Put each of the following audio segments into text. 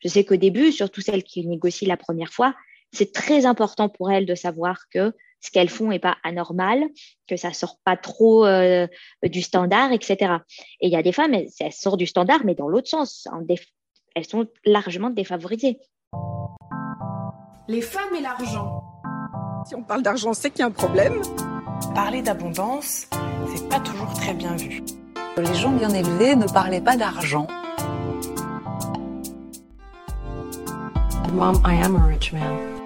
Je sais qu'au début, surtout celles qui négocient la première fois, c'est très important pour elles de savoir que ce qu'elles font n'est pas anormal, que ça sort pas trop euh, du standard, etc. Et il y a des femmes, elles, sortent du standard, mais dans l'autre sens. elles sont largement défavorisées. Les femmes et l'argent. Si on parle d'argent, c'est qu'il y a un problème. Parler d'abondance, c'est pas toujours très bien vu. Les gens bien élevés ne parlaient pas d'argent. Mom, I am a rich man.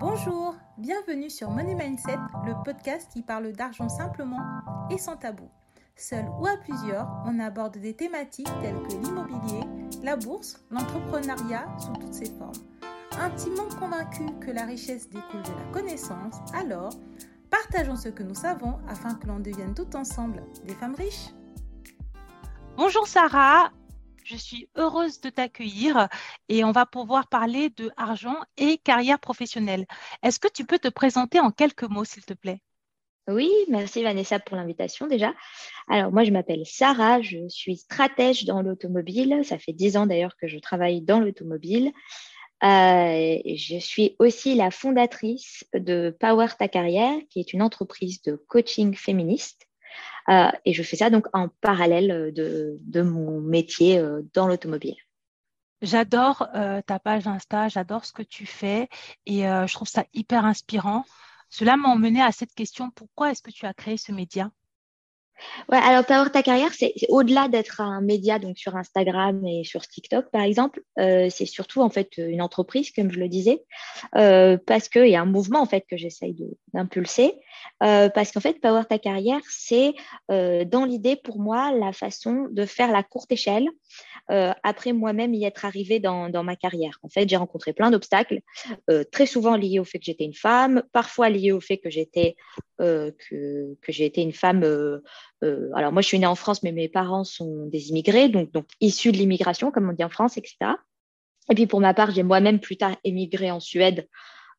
Bonjour, bienvenue sur Money Mindset, le podcast qui parle d'argent simplement et sans tabou. Seul ou à plusieurs, on aborde des thématiques telles que l'immobilier, la bourse, l'entrepreneuriat sous toutes ses formes. Intimement convaincu que la richesse découle de la connaissance, alors partageons ce que nous savons afin que l'on devienne tout ensemble des femmes riches. Bonjour Sarah, je suis heureuse de t'accueillir et on va pouvoir parler de argent et carrière professionnelle. Est-ce que tu peux te présenter en quelques mots, s'il te plaît? Oui, merci Vanessa pour l'invitation déjà. Alors moi, je m'appelle Sarah, je suis stratège dans l'automobile. Ça fait dix ans d'ailleurs que je travaille dans l'automobile. Euh, je suis aussi la fondatrice de Power Ta Carrière, qui est une entreprise de coaching féministe euh, et je fais ça donc en parallèle euh, de, mon métier euh, dans l'automobile. J'adore ta page Insta, j'adore ce que tu fais et je trouve ça hyper inspirant. Cela m'a emmené à cette question, pourquoi est-ce que tu as créé ce média? Ouais, alors Power ta carrière, c'est au-delà d'être un média donc sur Instagram et sur TikTok par exemple, euh, c'est surtout en fait une entreprise comme je le disais, euh, parce qu'il y a un mouvement en fait que j'essaye d'impulser, euh, parce qu'en fait Power ta carrière, c'est dans l'idée pour moi la façon de faire la courte échelle après moi-même y être arrivée dans, ma carrière. En fait, j'ai rencontré plein d'obstacles, très souvent liés au fait que j'étais une femme, parfois liés au fait que j'étais que, que été une femme euh, alors moi, je suis née en France, mais mes parents sont des immigrés, donc, donc issus de l'immigration, comme on dit en France, etc. Et puis pour ma part, j'ai moi-même plus tard émigré en Suède,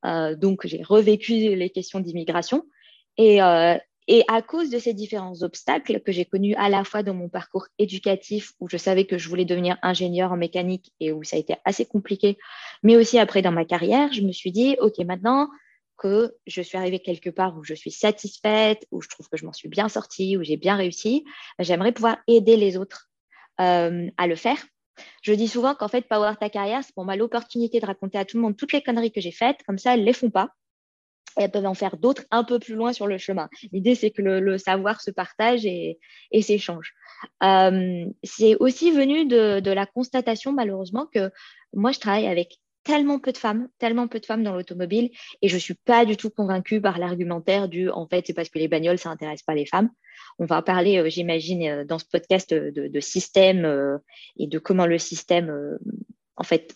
euh, donc j'ai revécu les questions d'immigration. Et, euh, et à cause de ces différents obstacles que j'ai connus à la fois dans mon parcours éducatif, où je savais que je voulais devenir ingénieur en mécanique et où ça a été assez compliqué, mais aussi après dans ma carrière, je me suis dit, OK, maintenant, que je suis arrivée quelque part où je suis satisfaite, où je trouve que je m'en suis bien sortie, où j'ai bien réussi, j'aimerais pouvoir aider les autres euh, à le faire. Je dis souvent qu'en fait, Power Ta Carrière, c'est pour moi l'opportunité de raconter à tout le monde toutes les conneries que j'ai faites, comme ça, elles ne les font pas. Et elles peuvent en faire d'autres un peu plus loin sur le chemin. L'idée, c'est que le, savoir se partage et, s'échange. Euh, c'est aussi venu de, la constatation, malheureusement, que moi, je travaille avec tellement peu de femmes, tellement peu de femmes dans l'automobile, et je suis pas du tout convaincue par l'argumentaire du en fait c'est parce que les bagnoles ça intéresse pas les femmes. On va parler, euh, j'imagine, euh, dans ce podcast de, système et de comment le système en fait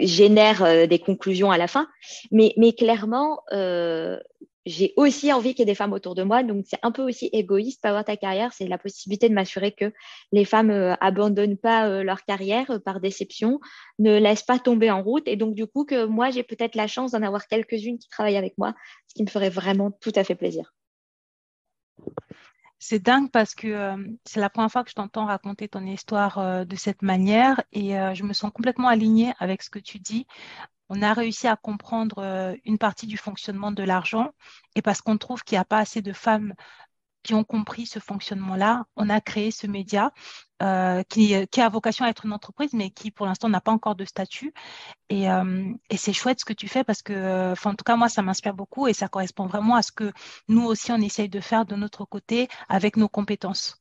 génère des conclusions à la fin. Mais, clairement, j'ai aussi envie qu'il y ait des femmes autour de moi. Donc, c'est un peu aussi égoïste. Avoir ta carrière, c'est la possibilité de m'assurer que les femmes euh, abandonnent pas euh, leur carrière euh, par déception, ne laissent pas tomber en route. Et donc, du coup, que moi, j'ai peut-être la chance d'en avoir quelques-unes qui travaillent avec moi, ce qui me ferait vraiment tout à fait plaisir. C'est dingue parce que c'est la première fois que je t'entends raconter ton histoire de cette manière et je me sens complètement alignée avec ce que tu dis. On a réussi à comprendre euh, une partie du fonctionnement de l'argent et parce qu'on trouve qu'il n'y a pas assez de femmes qui ont compris ce fonctionnement-là, on a créé ce média euh, qui, a vocation à être une entreprise, mais qui pour l'instant n'a pas encore de statut. Et, euh, c'est chouette ce que tu fais parce que, en tout cas, moi, ça m'inspire beaucoup et ça correspond vraiment à ce que nous aussi, on essaye de faire de notre côté avec nos compétences.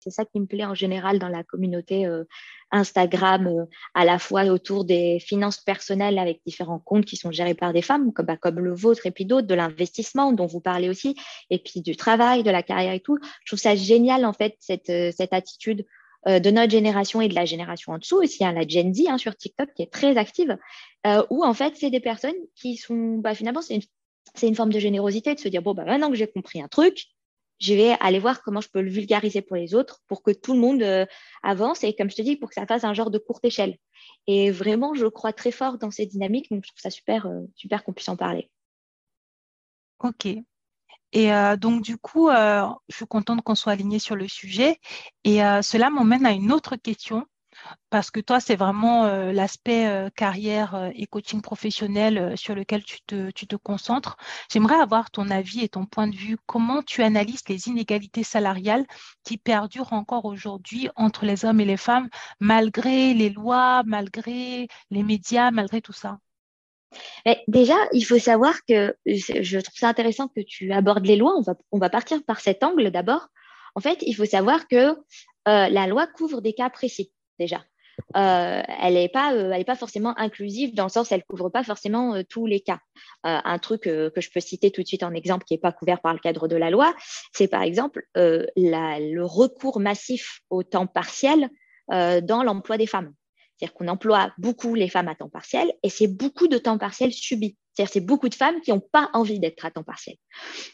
C'est ça qui me plaît en général dans la communauté euh, Instagram, euh, à la fois autour des finances personnelles avec différents comptes qui sont gérés par des femmes, comme, bah, comme le vôtre et puis d'autres, de l'investissement dont vous parlez aussi, et puis du travail, de la carrière et tout. Je trouve ça génial, en fait, cette, euh, attitude de notre génération et de la génération en dessous aussi, hein, la Gen Z hein, sur TikTok qui est très active, où en fait, c'est des personnes qui sont, bah, finalement, c'est une, une, forme de générosité de se dire, bon, bah, maintenant que j'ai compris un truc, je vais aller voir comment je peux le vulgariser pour les autres, pour que tout le monde euh, avance et, comme je te dis, pour que ça fasse un genre de courte échelle. Et vraiment, je crois très fort dans ces dynamiques, donc je trouve ça super, euh, super qu'on puisse en parler. Ok. Et euh, donc, du coup, je suis contente qu'on soit aligné sur le sujet. Et cela m'emmène à une autre question. Parce que toi, c'est vraiment euh, l'aspect euh, carrière euh, et coaching professionnel sur lequel tu te, concentres. J'aimerais avoir ton avis et ton point de vue. Comment tu analyses les inégalités salariales qui perdurent encore aujourd'hui entre les hommes et les femmes, malgré les lois, malgré les médias, malgré tout ça? Déjà, il faut savoir que je trouve ça intéressant que tu abordes les lois. On va, on va partir par cet angle d'abord. En fait, il faut savoir que la loi couvre des cas précis déjà. Euh, elle n'est pas, euh, pas forcément inclusive dans le sens elle couvre pas forcément euh, tous les cas. un truc que je peux citer tout de suite en exemple qui n'est pas couvert par le cadre de la loi, c'est par exemple le recours massif au temps partiel dans l'emploi des femmes. C'est-à-dire qu'on emploie beaucoup les femmes à temps partiel et c'est beaucoup de temps partiel subi. C'est-à-dire c'est beaucoup de femmes qui n'ont pas envie d'être à temps partiel.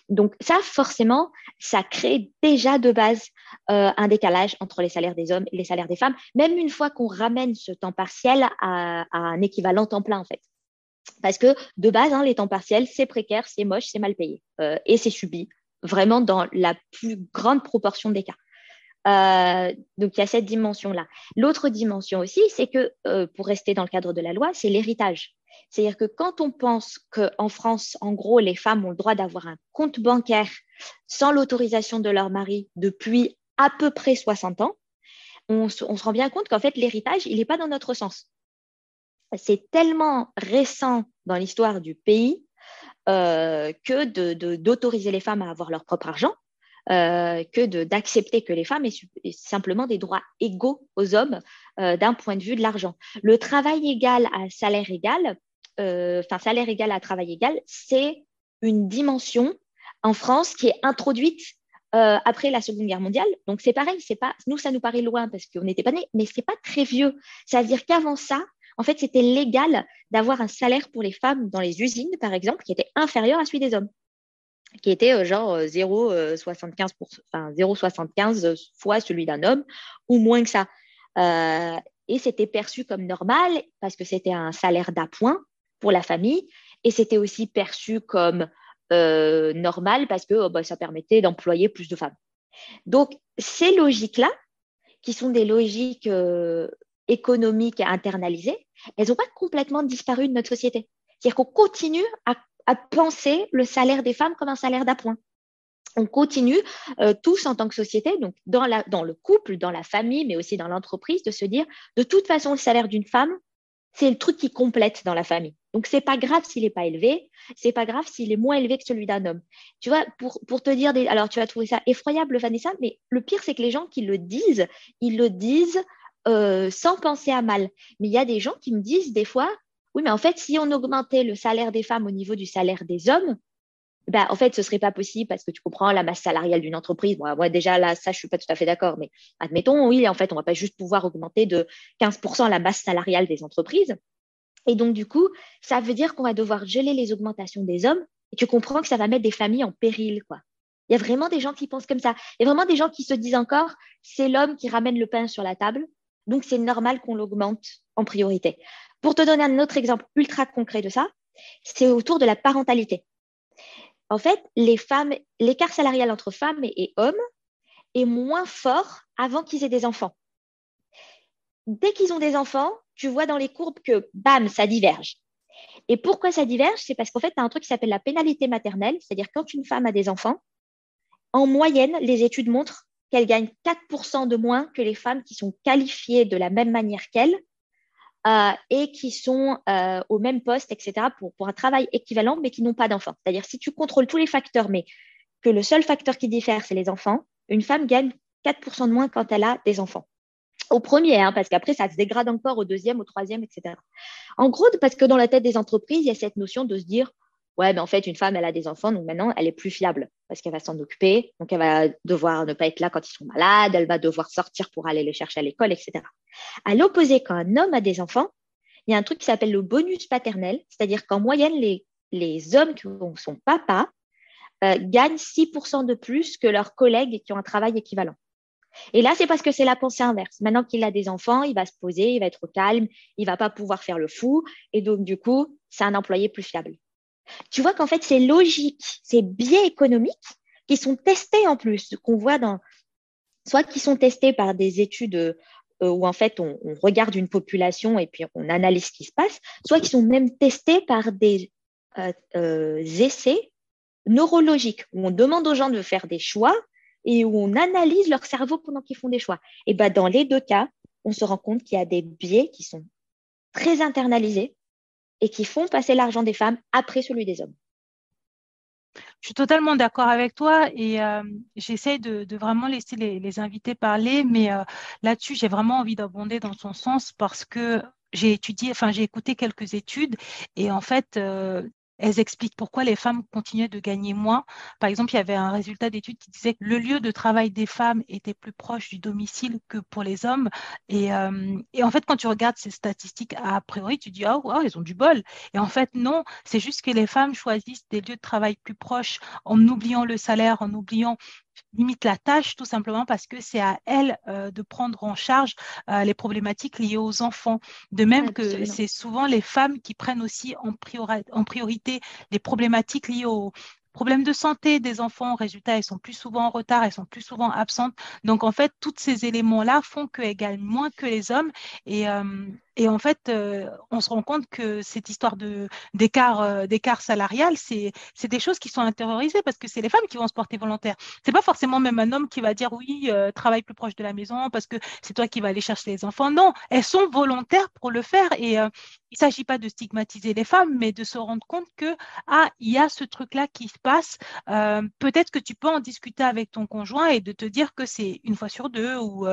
Donc ça, forcément, ça crée déjà de base euh, un décalage entre les salaires des hommes et les salaires des femmes, même une fois qu'on ramène ce temps partiel à, un équivalent temps plein, en fait. Parce que de base, hein, les temps partiels, c'est précaire, c'est moche, c'est mal payé euh, et c'est subi, vraiment dans la plus grande proportion des cas. Euh, donc il y a cette dimension-là. L'autre dimension aussi, c'est que euh, pour rester dans le cadre de la loi, c'est l'héritage. C'est-à-dire que quand on pense qu'en France, en gros, les femmes ont le droit d'avoir un compte bancaire sans l'autorisation de leur mari depuis à peu près 60 ans, on, se rend bien compte qu'en fait, l'héritage, il n'est pas dans notre sens. C'est tellement récent dans l'histoire du pays euh, que d'autoriser les femmes à avoir leur propre argent euh, que d'accepter que les femmes aient, simplement des droits égaux aux hommes euh, d'un point de vue de l'argent. Le travail égal à salaire égal, euh, enfin salaire égal à travail égal, c'est une dimension en France qui est introduite après la Seconde Guerre mondiale. Donc c'est pareil, c'est pas nous ça nous paraît loin parce qu'on n'était pas nés, mais c'est pas très vieux. C'est-à-dire qu'avant ça, en fait, c'était légal d'avoir un salaire pour les femmes dans les usines, par exemple, qui était inférieur à celui des hommes qui était euh, genre 0,75 euh, euh, fois celui d'un homme ou moins que ça. et c'était perçu comme normal parce que c'était un salaire d'appoint pour la famille et c'était aussi perçu comme normal parce que oh, bah, ça permettait d'employer plus de femmes. Donc, ces logiques-là, qui sont des logiques économiques internalisées, elles n'ont pas complètement disparu de notre société. C'est-à-dire qu'on continue à à penser le salaire des femmes comme un salaire d'appoint. On continue euh, tous en tant que société, donc dans, la, dans le couple, dans la famille, mais aussi dans l'entreprise, de se dire, de toute façon, le salaire d'une femme, c'est le truc qui complète dans la famille. Donc, c'est pas grave s'il n'est pas élevé, c'est pas grave s'il est moins élevé que celui d'un homme. Tu vois, pour, pour te dire, des... alors tu vas trouver ça effroyable, Vanessa, mais le pire, c'est que les gens qui le disent, ils le disent euh, sans penser à mal. Mais il y a des gens qui me disent des fois, oui, mais en fait, si on augmentait le salaire des femmes au niveau du salaire des hommes, ben, en fait, ce serait pas possible parce que tu comprends la masse salariale d'une entreprise. Moi, moi, déjà, là, ça, je suis pas tout à fait d'accord. Mais admettons, oui, en fait, on va pas juste pouvoir augmenter de 15% la masse salariale des entreprises. Et donc, du coup, ça veut dire qu'on va devoir geler les augmentations des hommes. Et tu comprends que ça va mettre des familles en péril, quoi. Il y a vraiment des gens qui pensent comme ça. Il y a vraiment des gens qui se disent encore, c'est l'homme qui ramène le pain sur la table. Donc, c'est normal qu'on l'augmente en priorité. Pour te donner un autre exemple ultra concret de ça, c'est autour de la parentalité. En fait, l'écart salarial entre femmes et hommes est moins fort avant qu'ils aient des enfants. Dès qu'ils ont des enfants, tu vois dans les courbes que, bam, ça diverge. Et pourquoi ça diverge? C'est parce qu'en fait, tu as un truc qui s'appelle la pénalité maternelle, c'est-à-dire quand une femme a des enfants, en moyenne, les études montrent qu'elle gagne 4% de moins que les femmes qui sont qualifiées de la même manière qu'elle euh, et qui sont euh, au même poste, etc., pour, pour un travail équivalent, mais qui n'ont pas d'enfants. C'est-à-dire, si tu contrôles tous les facteurs, mais que le seul facteur qui diffère, c'est les enfants, une femme gagne 4% de moins quand elle a des enfants. Au premier, hein, parce qu'après, ça se dégrade encore au deuxième, au troisième, etc. En gros, parce que dans la tête des entreprises, il y a cette notion de se dire, ouais, mais en fait, une femme, elle a des enfants, donc maintenant, elle est plus fiable parce qu'elle va s'en occuper. Donc, elle va devoir ne pas être là quand ils sont malades, elle va devoir sortir pour aller les chercher à l'école, etc. À l'opposé, quand un homme a des enfants, il y a un truc qui s'appelle le bonus paternel, c'est-à-dire qu'en moyenne, les, hommes qui sont papa euh, gagnent 6% de plus que leurs collègues qui ont un travail équivalent. Et là, c'est parce que c'est la pensée inverse. Maintenant qu'il a des enfants, il va se poser, il va être calme, il va pas pouvoir faire le fou. Et donc, du coup, c'est un employé plus fiable. Tu vois qu'en fait, ces logiques, ces biais économiques qui sont testés en plus, qu'on voit dans, soit qui sont testés par des études euh, où en fait on, regarde une population et puis on analyse ce qui se passe, soit qui sont même testés par des essais neurologiques, où on demande aux gens de faire des choix et où on analyse leur cerveau pendant qu'ils font des choix. Et ben, dans les deux cas, on se rend compte qu'il y a des biais qui sont très internalisés et qui font passer l'argent des femmes après celui des hommes. Je suis totalement d'accord avec toi et euh, j'essaie de, vraiment laisser les, invités parler, mais euh, là-dessus, j'ai vraiment envie d'abonder dans son sens parce que j'ai étudié, enfin j'ai écouté quelques études et en fait, euh, elles expliquent pourquoi les femmes continuaient de gagner moins. Par exemple, il y avait un résultat d'étude qui disait que le lieu de travail des femmes était plus proche du domicile que pour les hommes. Et, euh, en fait, quand tu regardes ces statistiques, a priori, tu dis, oh, oh, elles ont du bol. Et en fait, non, c'est juste que les femmes choisissent des lieux de travail plus proches en oubliant le salaire, en oubliant limite la tâche tout simplement parce que c'est à elle euh, de prendre en charge euh, les problématiques liées aux enfants. De même que c'est souvent les femmes qui prennent aussi en, en priorité les problématiques liées aux, problèmes de santé des enfants, résultat, elles sont plus souvent en retard, elles sont plus souvent absentes. Donc, en fait, tous ces éléments-là font qu'elles gagnent moins que les hommes. Et, euh, et en fait, euh, on se rend compte que cette histoire d'écart euh, d'écart salarial, c'est des choses qui sont intériorisées parce que c'est les femmes qui vont se porter volontaires. C'est pas forcément même un homme qui va dire oui, euh, travaille plus proche de la maison parce que c'est toi qui vas aller chercher les enfants. Non, elles sont volontaires pour le faire et il ne s'agit pas de stigmatiser les femmes, mais de se rendre compte que ah, il y a ce truc-là qui se passe. Peut-être que tu peux en discuter avec ton conjoint et de te dire que c'est une fois sur deux ou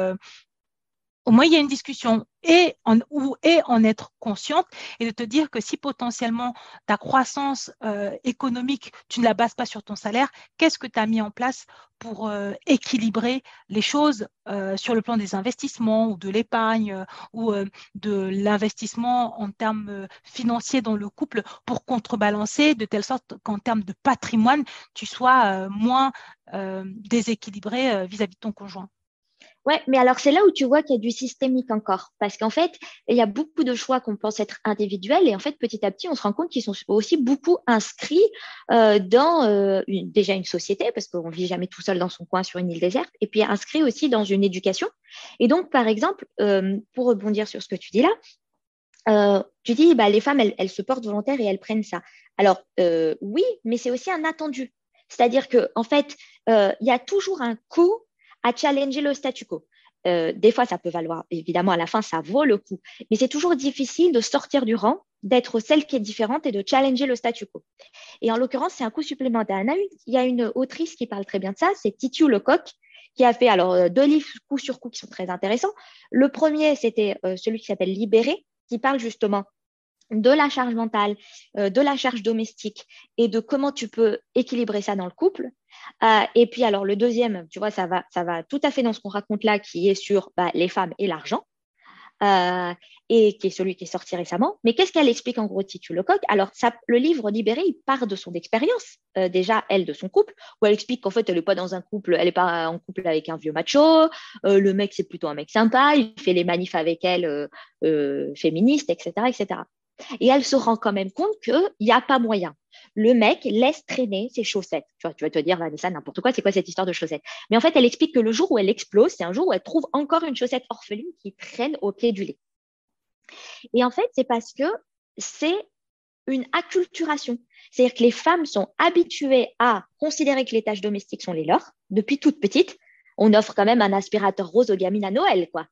au moins il y a une discussion et en, ou, en être consciente et de te dire que si potentiellement ta croissance euh, économique, tu ne la bases pas sur ton salaire, qu'est-ce que tu as mis en place pour euh, équilibrer les choses euh, sur le plan des investissements ou de l'épargne ou de l'investissement en termes financiers dans le couple pour contrebalancer de telle sorte qu'en termes de patrimoine, tu sois moins déséquilibré vis-à-vis -vis de ton conjoint? Ouais, mais alors c'est là où tu vois qu'il y a du systémique encore. Parce qu'en fait, il y a beaucoup de choix qu'on pense être individuels et en fait, petit à petit, on se rend compte qu'ils sont aussi beaucoup inscrits euh, dans euh, déjà une société, parce qu'on vit jamais tout seul dans son coin sur une île déserte, et puis inscrits aussi dans une éducation. Et donc, par exemple, euh, pour rebondir sur ce que tu dis là, tu dis, bah, les femmes, elles, elles, se portent volontaires et elles prennent ça. Alors, oui, mais c'est aussi un attendu. C'est-à-dire que en fait, il y a toujours un coût à challenger le statu quo. Euh, des fois, ça peut valoir, évidemment, à la fin, ça vaut le coup. Mais c'est toujours difficile de sortir du rang, d'être celle qui est différente et de challenger le statu quo. Et en l'occurrence, c'est un coût supplémentaire. Il y a une autrice qui parle très bien de ça, c'est Titu Lecoq, qui a fait alors euh, deux livres coup sur coup qui sont très intéressants. Le premier, c'était euh, celui qui s'appelle Libéré, qui parle justement de la charge mentale, de la charge domestique et de comment tu peux équilibrer ça dans le couple. Euh, et puis, alors, le deuxième, tu vois, ça va, ça va tout à fait dans ce qu'on raconte là, qui est sur bah, les femmes et l'argent. Euh, et qui est celui qui est sorti récemment. Mais qu'est-ce qu'elle explique en gros, Titu Lecoq? Alors, le livre Libéré, il part de son expérience, euh, déjà, elle, de son couple, où elle explique qu'en fait, elle n'est pas dans un couple, elle n'est pas en couple avec un vieux macho, le mec, c'est plutôt un mec sympa, il fait les manifs avec elle, féministes, etc., etc. Et elle se rend quand même compte qu'il n'y a pas moyen. Le mec laisse traîner ses chaussettes. Tu, vas te dire, Vanessa, n'importe quoi, c'est quoi cette histoire de chaussettes? Mais en fait, elle explique que le jour où elle explose, c'est un jour où elle trouve encore une chaussette orpheline qui traîne au pied du lit. Et en fait, c'est parce que c'est une acculturation. C'est-à-dire que les femmes sont habituées à considérer que les tâches domestiques sont les leurs depuis toute petite. On offre quand même un aspirateur rose aux gamines à Noël, quoi.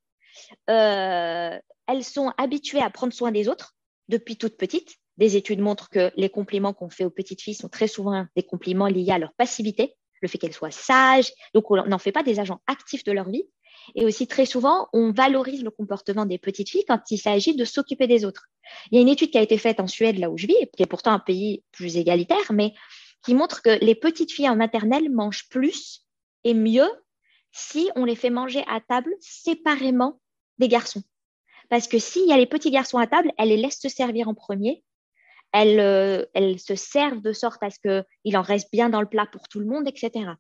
Euh, elles sont habituées à prendre soin des autres depuis toute petite. Des études montrent que les compliments qu'on fait aux petites filles sont très souvent des compliments liés à leur passivité, le fait qu'elles soient sages. Donc, on n'en fait pas des agents actifs de leur vie. Et aussi, très souvent, on valorise le comportement des petites filles quand il s'agit de s'occuper des autres. Il y a une étude qui a été faite en Suède, là où je vis, qui est pourtant un pays plus égalitaire, mais qui montre que les petites filles en maternelle mangent plus et mieux si on les fait manger à table séparément des garçons. Parce que s'il y a les petits garçons à table, elles les laissent se servir en premier. Elles, euh, se servent de sorte à ce qu'il en reste bien dans le plat pour tout le monde, etc.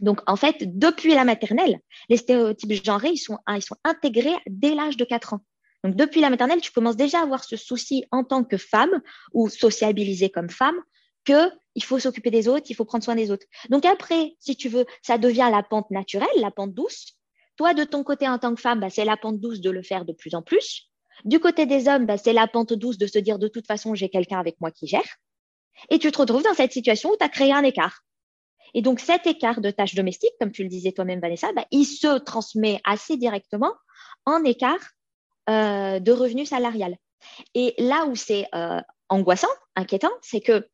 Donc, en fait, depuis la maternelle, les stéréotypes genrés, ils sont, ils sont intégrés dès l'âge de 4 ans. Donc, depuis la maternelle, tu commences déjà à avoir ce souci en tant que femme ou sociabilisée comme femme qu'il faut s'occuper des autres, il faut prendre soin des autres. Donc après, si tu veux, ça devient la pente naturelle, la pente douce, Toi, de ton côté, en tant que femme, bah, c'est la pente douce de le faire de plus en plus. Du côté des hommes, bah, c'est la pente douce de se dire de toute façon, j'ai quelqu'un avec moi qui gère. Et tu te retrouves dans cette situation où tu as créé un écart. Et donc, cet écart de tâches domestiques, comme tu le disais toi-même, Vanessa, bah, il se transmet assez directement en écart euh, de revenus salarial. Et là où c'est euh, angoissant, inquiétant, c'est que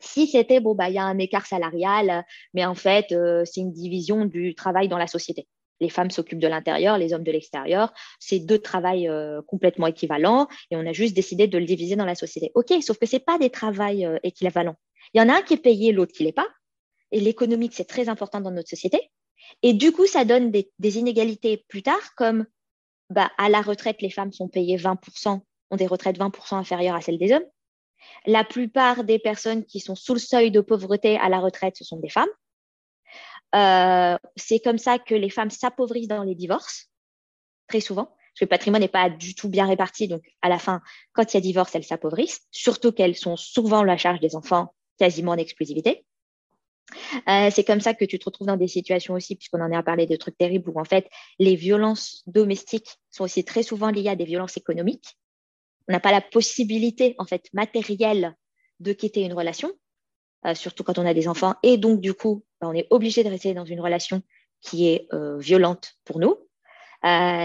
si c'était, bon, il y a un écart salarial, mais en fait, euh, c'est une division du travail dans la société. Les femmes s'occupent de l'intérieur, les hommes de l'extérieur. C'est deux travails complètement équivalents et on a juste décidé de le diviser dans la société. OK, sauf que ce pas des travails équivalents. Il y en a un qui est payé, l'autre qui l'est pas et l'économique, c'est très important dans notre société. Et du coup, ça donne des, inégalités plus tard, comme bah, à la retraite, les femmes sont payées 20%, ont des retraites 20% inférieures à celles des hommes. La plupart des personnes qui sont sous le seuil de pauvreté à la retraite, ce sont des femmes. Euh, c'est comme ça que les femmes s'appauvrissent dans les divorces, très souvent, parce que le patrimoine n'est pas du tout bien réparti. Donc, à la fin, quand il y a divorce, elles s'appauvrissent, surtout qu'elles sont souvent la charge des enfants quasiment en exclusivité. Euh, c'est comme ça que tu te retrouves dans des situations aussi, puisqu'on en a parlé de trucs terribles, où en fait, les violences domestiques sont aussi très souvent liées à des violences économiques. On n'a pas la possibilité, en fait, matérielle de quitter une relation, euh, surtout quand on a des enfants. Et donc, du coup, bah, on est obligé de rester dans une relation qui est euh, violente pour nous.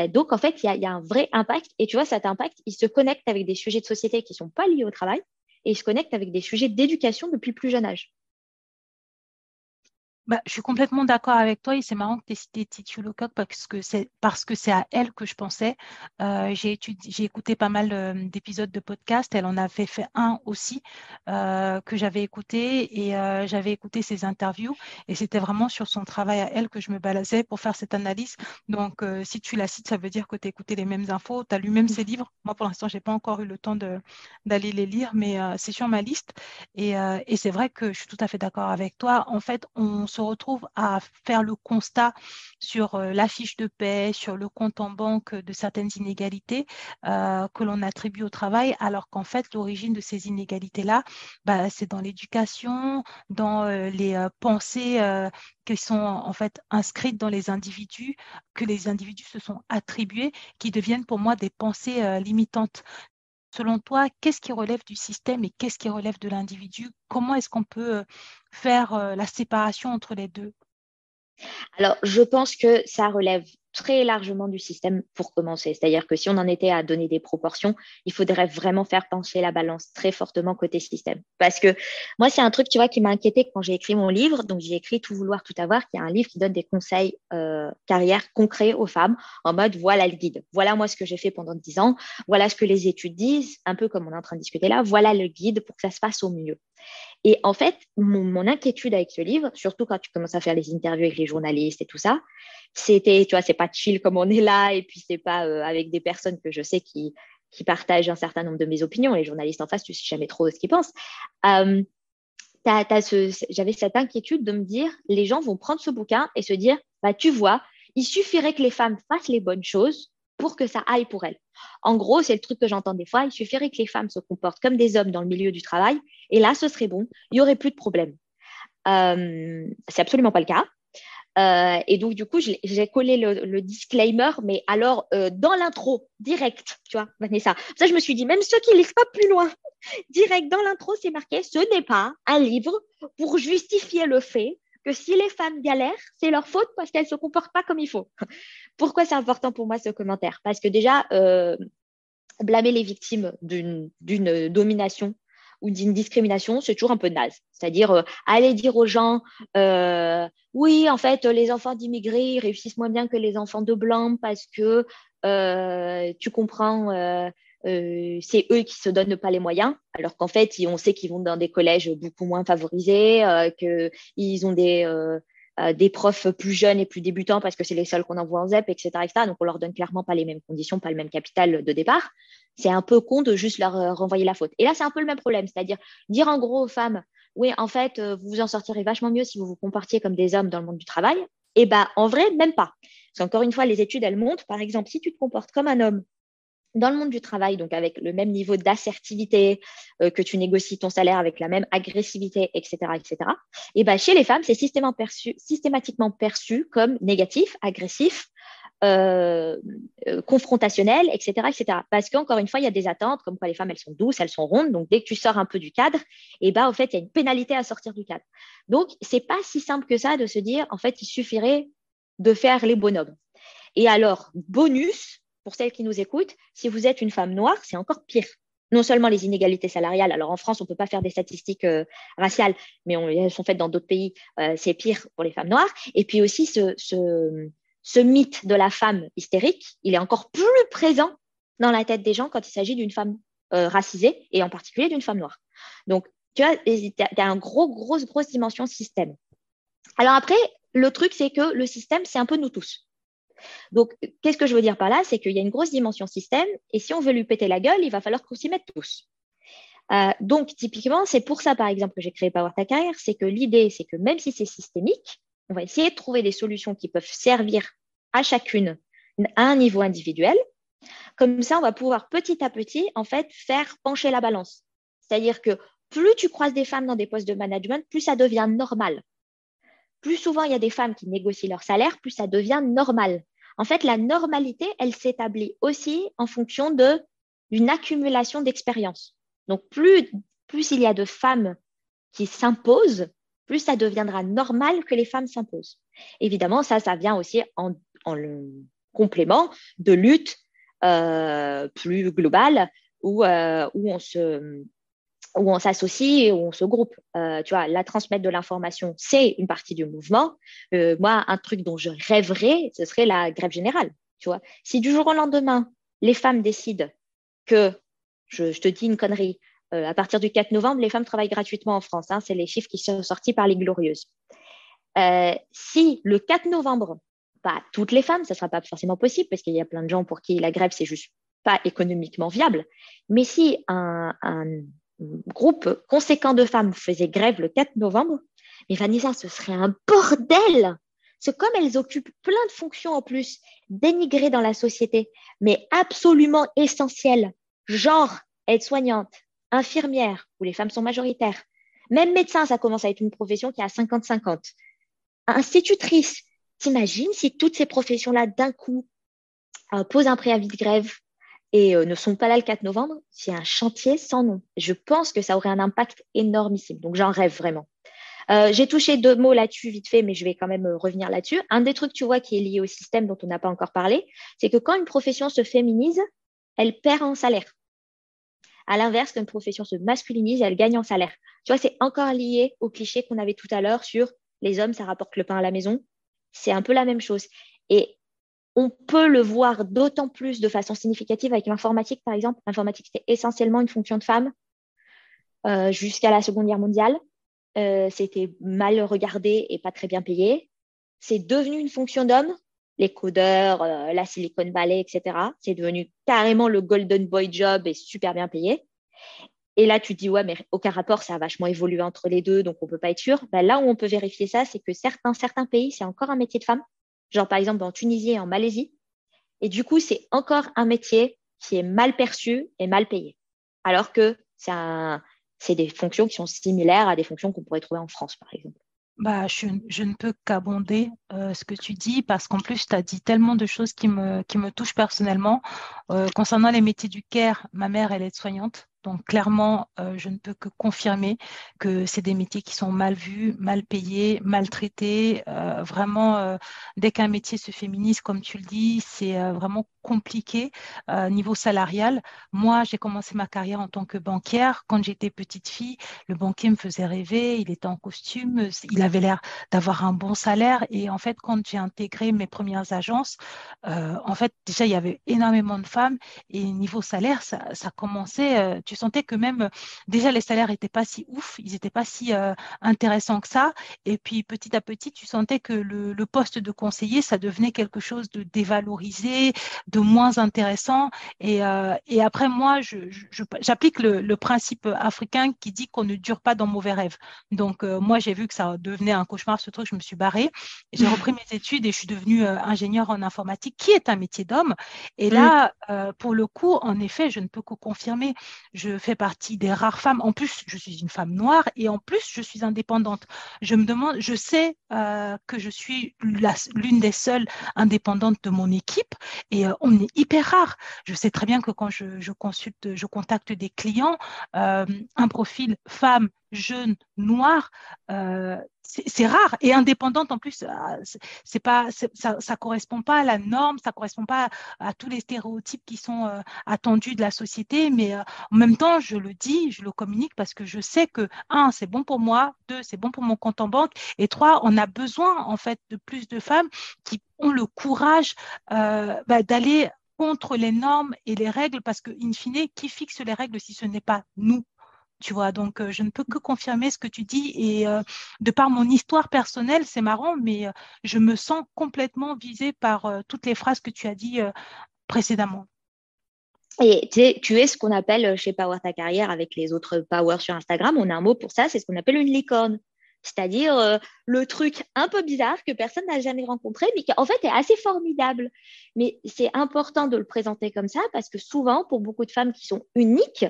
donc, en fait, il y, y, a un vrai impact. Et tu vois, cet impact, il se connecte avec des sujets de société qui ne sont pas liés au travail et il se connecte avec des sujets d'éducation depuis plus jeune âge. Bah, je suis complètement d'accord avec toi et c'est marrant que tu aies cité Titi Lecoq parce que c'est parce que c'est à elle que je pensais. Euh, j'ai j'ai écouté pas mal euh, d'épisodes de podcast. Elle en avait fait un aussi euh, que j'avais écouté et j'avais écouté ses interviews et c'était vraiment sur son travail à elle que je me balasais pour faire cette analyse. Donc si tu la cites, ça veut dire que tu as écouté les mêmes infos, tu as lu même ses livres. Moi pour l'instant, j'ai pas encore eu le temps de d'aller les lire, mais c'est sur ma liste et, et c'est vrai que je suis tout à fait d'accord avec toi. En fait, on se retrouve à faire le constat sur euh, la fiche de paie, sur le compte en banque de certaines inégalités euh, que l'on attribue au travail, alors qu'en fait, l'origine de ces inégalités-là, bah, c'est dans l'éducation, dans euh, les pensées qui sont en fait inscrites dans les individus, que les individus se sont attribués, qui deviennent pour moi des pensées limitantes. Selon toi, qu'est-ce qui relève du système et qu'est-ce qui relève de l'individu? Comment est-ce qu'on peut euh, faire euh, la séparation entre les deux? Alors, je pense que ça relève très largement du système pour commencer. C'est-à-dire que si on en était à donner des proportions, il faudrait vraiment faire pencher la balance très fortement côté système. Parce que moi, c'est un truc, tu vois, qui m'a inquiété quand j'ai écrit mon livre. Donc, j'ai écrit Tout vouloir, tout avoir, qui est un livre qui donne des conseils euh, carrière concrets aux femmes en mode voilà le guide. Voilà moi ce que j'ai fait pendant dix ans. Voilà ce que les études disent, un peu comme on est en train de discuter là. Voilà le guide pour que ça se passe au mieux. Et en fait, mon, inquiétude avec ce livre, surtout quand tu commences à faire les interviews avec les journalistes et tout ça, c'était, tu vois, c'est pas chill comme on est là, et puis c'est pas euh, avec des personnes que je sais qui, partagent un certain nombre de mes opinions. Les journalistes en face, tu sais jamais trop ce qu'ils pensent. Euh, J'avais cette inquiétude de me dire, les gens vont prendre ce bouquin et se dire, bah, tu vois, il suffirait que les femmes fassent les bonnes choses pour que ça aille pour elles. En gros, c'est le truc que j'entends des fois, il suffirait que les femmes se comportent comme des hommes dans le milieu du travail, et là, ce serait bon, il n'y aurait plus de problème. Euh, c'est absolument pas le cas. Euh, et donc, du coup, j'ai collé le, disclaimer, mais alors euh, dans l'intro, direct, tu vois, Vanessa. Ça, je me suis dit, même ceux qui lisent pas plus loin, direct dans l'intro, c'est marqué, ce n'est pas un livre pour justifier le fait que si les femmes galèrent, c'est leur faute parce qu'elles se comportent pas comme il faut. Pourquoi c'est important pour moi ce commentaire? Parce que déjà, euh, blâmer les victimes d'une domination ou d'une discrimination, c'est toujours un peu naze. C'est-à-dire euh, aller dire aux gens, euh, oui, en fait, les enfants d'immigrés réussissent moins bien que les enfants de blancs parce que tu comprends, c'est eux qui se donnent pas les moyens, alors qu'en fait, on sait qu'ils vont dans des collèges beaucoup moins favorisés, qu'ils ont des des profs plus jeunes et plus débutants parce que c'est les seuls qu'on envoie en ZEP, etc.. Donc, on leur donne clairement pas les mêmes conditions, pas le même capital de départ c'est un peu con de juste leur euh, renvoyer la faute. Et là, c'est un peu le même problème, c'est-à-dire dire en gros aux femmes, oui, en fait, euh, vous vous en sortirez vachement mieux si vous vous comportiez comme des hommes dans le monde du travail. Eh bien, en vrai, même pas. Parce qu'encore une fois, les études, elles montrent, par exemple, si tu te comportes comme un homme dans le monde du travail, donc avec le même niveau d'assertivité, euh, que tu négocies ton salaire avec la même agressivité, etc., etc. Et ben chez les femmes, c'est systématiquement perçu comme négatif, agressif, euh, euh, confrontationnel, etc., etc. Parce qu'encore une fois, il y a des attentes, comme quoi les femmes, elles sont douces, elles sont rondes. Donc, dès que tu sors un peu du cadre, et ben, en fait, il y a une pénalité à sortir du cadre. Donc, c'est pas si simple que ça de se dire, en fait, il suffirait de faire les bonhommes. Et alors, bonus, pour celles qui nous écoutent, si vous êtes une femme noire, c'est encore pire. Non seulement les inégalités salariales, alors en France, on ne peut pas faire des statistiques euh, raciales, mais elles sont faites dans d'autres pays, euh, c'est pire pour les femmes noires. Et puis aussi, ce, mythe de la femme hystérique, il est encore plus présent dans la tête des gens quand il s'agit d'une femme euh, racisée et en particulier d'une femme noire. Donc, tu vois, il y a une gros, grosse, grosse dimension système. Alors après, le truc, c'est que le système, c'est un peu nous tous. Donc, qu'est-ce que je veux dire par là? C'est qu'il y a une grosse dimension système, et si on veut lui péter la gueule, il va falloir qu'on s'y mette tous. Euh, donc, typiquement, c'est pour ça, par exemple, que j'ai créé Power Ta Carrière, c'est que l'idée, c'est que même si c'est systémique, on va essayer de trouver des solutions qui peuvent servir à chacune à un niveau individuel. Comme ça, on va pouvoir petit à petit, en fait, faire pencher la balance. C'est-à-dire que plus tu croises des femmes dans des postes de management, plus ça devient normal. Plus souvent il y a des femmes qui négocient leur salaire, plus ça devient normal. En fait, la normalité, elle s'établit aussi en fonction de d'une accumulation d'expérience. Donc, plus, plus il y a de femmes qui s'imposent, plus ça deviendra normal que les femmes s'imposent. Évidemment, ça, ça vient aussi en, le complément de lutte euh, plus globale où, euh, où on se où on s'associe où on se groupe. Euh, tu vois, la transmettre de l'information, c'est une partie du mouvement. Euh, moi, un truc dont je rêverais, ce serait la grève générale. Tu vois, si du jour au lendemain, les femmes décident que, je, te dis une connerie, euh, à partir du 4 novembre, les femmes travaillent gratuitement en France. Hein, c'est les chiffres qui sont sortis par les Glorieuses. si le 4 novembre, pas toutes les femmes, ça ne sera pas forcément possible parce qu'il y a plein de gens pour qui la grève, c'est juste pas économiquement viable. Mais si un, un groupe conséquent de femmes faisait grève le 4 novembre, mais Vanessa, ce serait un bordel. C'est comme elles occupent plein de fonctions en plus, dénigrées dans la société, mais absolument essentielles, genre aide-soignante, infirmière, où les femmes sont majoritaires. Même médecin, ça commence à être une profession qui a 50-50. Institutrice, t'imagines si toutes ces professions-là, d'un coup, euh, posent un préavis de grève, et euh, ne sont pas là le 4 novembre, c'est un chantier sans nom. Je pense que ça aurait un impact énormissime. Donc, j'en rêve vraiment. Euh, j'ai touché deux mots là-dessus vite fait, mais je vais quand même euh, revenir là-dessus. Un des trucs, tu vois, qui est lié au système dont on n'a pas encore parlé, c'est que quand une profession se féminise, elle perd en salaire. À l'inverse, quand une profession se masculinise, elle gagne en salaire. Tu vois, c'est encore lié au cliché qu'on avait tout à l'heure sur les hommes, ça rapporte le pain à la maison. C'est un peu la même chose. Et on peut le voir d'autant plus de façon significative avec l'informatique, par exemple. L'informatique, c'était essentiellement une fonction de femme euh, jusqu'à la Seconde Guerre mondiale. Euh, c'était mal regardé et pas très bien payé. C'est devenu une fonction d'homme. Les codeurs, euh, la Silicon Valley, etc. C'est devenu carrément le golden boy job et super bien payé. Et là, tu te dis, ouais, mais aucun rapport, ça a vachement évolué entre les deux, donc on ne peut pas être sûr. Ben, là où on peut vérifier ça, c'est que certains, certains pays, c'est encore un métier de femme genre par exemple en Tunisie et en Malaisie. Et du coup, c'est encore un métier qui est mal perçu et mal payé. Alors que c'est des fonctions qui sont similaires à des fonctions qu'on pourrait trouver en France, par exemple. Bah, je, ne peux qu'abonder euh, ce que tu dis parce qu'en plus, tu as dit tellement de choses qui me, touchent personnellement. Euh, concernant les métiers du care, ma mère, elle est soignante. Donc clairement, euh, je ne peux que confirmer que c'est des métiers qui sont mal vus, mal payés, maltraités. Euh, vraiment, euh, dès qu'un métier se féminise, comme tu le dis, c'est vraiment compliqué niveau salarial. Moi, j'ai commencé ma carrière en tant que banquière. Quand j'étais petite fille, le banquier me faisait rêver. Il était en costume, il avait l'air d'avoir un bon salaire. Et en fait, quand j'ai intégré mes premières agences, en fait, déjà, il y avait énormément de femmes. Et niveau salaire, ça, ça commençait, tu tu sentais que même déjà les salaires n'étaient pas si ouf, ils n'étaient pas si intéressants que ça. Et puis petit à petit, tu sentais que le, poste de conseiller, ça devenait quelque chose de dévalorisé, de moins intéressant. Et, et après, moi, j'applique je, le, le, principe africain qui dit qu'on ne dure pas dans mauvais rêves. Donc, moi, j'ai vu que ça devenait un cauchemar, ce truc, je me suis barrée. J'ai repris mes études et je suis devenue ingénieure en informatique, qui est un métier d'homme. Et mm. là, pour le coup, en effet, je ne peux que confirmer, je fais partie des rares femmes. En plus, je suis une femme noire et en plus, je suis indépendante. Je me demande, je sais euh, que je suis l'une des seules indépendantes de mon équipe et euh, on est hyper rare. Je sais très bien que quand je, consulte, je contacte des clients, euh, un profil femme jeune, noire, euh, c'est rare et indépendante en plus. Euh, c'est pas, ça, ça correspond pas à la norme, ça correspond pas à, tous les stéréotypes qui sont euh, attendus de la société. Mais en même temps, je le dis, je le communique parce que je sais que un, c'est bon pour moi, deux, c'est bon pour mon compte en banque, et trois, on a besoin en fait de plus de femmes qui ont le courage bah, d'aller contre les normes et les règles parce que, in fine, qui fixe les règles si ce n'est pas nous? Tu vois. Donc, euh, je ne peux que confirmer ce que tu dis. Et euh, de par mon histoire personnelle, c'est marrant, mais euh, je me sens complètement visée par toutes les phrases que tu as dit précédemment. Et tu es ce qu'on appelle chez Power Ta Carrière avec les autres Power sur Instagram, on a un mot pour ça, c'est ce qu'on appelle une licorne. C'est-à-dire le truc un peu bizarre que personne n'a jamais rencontré, mais qui en fait est assez formidable. Mais c'est important de le présenter comme ça parce que souvent, pour beaucoup de femmes qui sont uniques,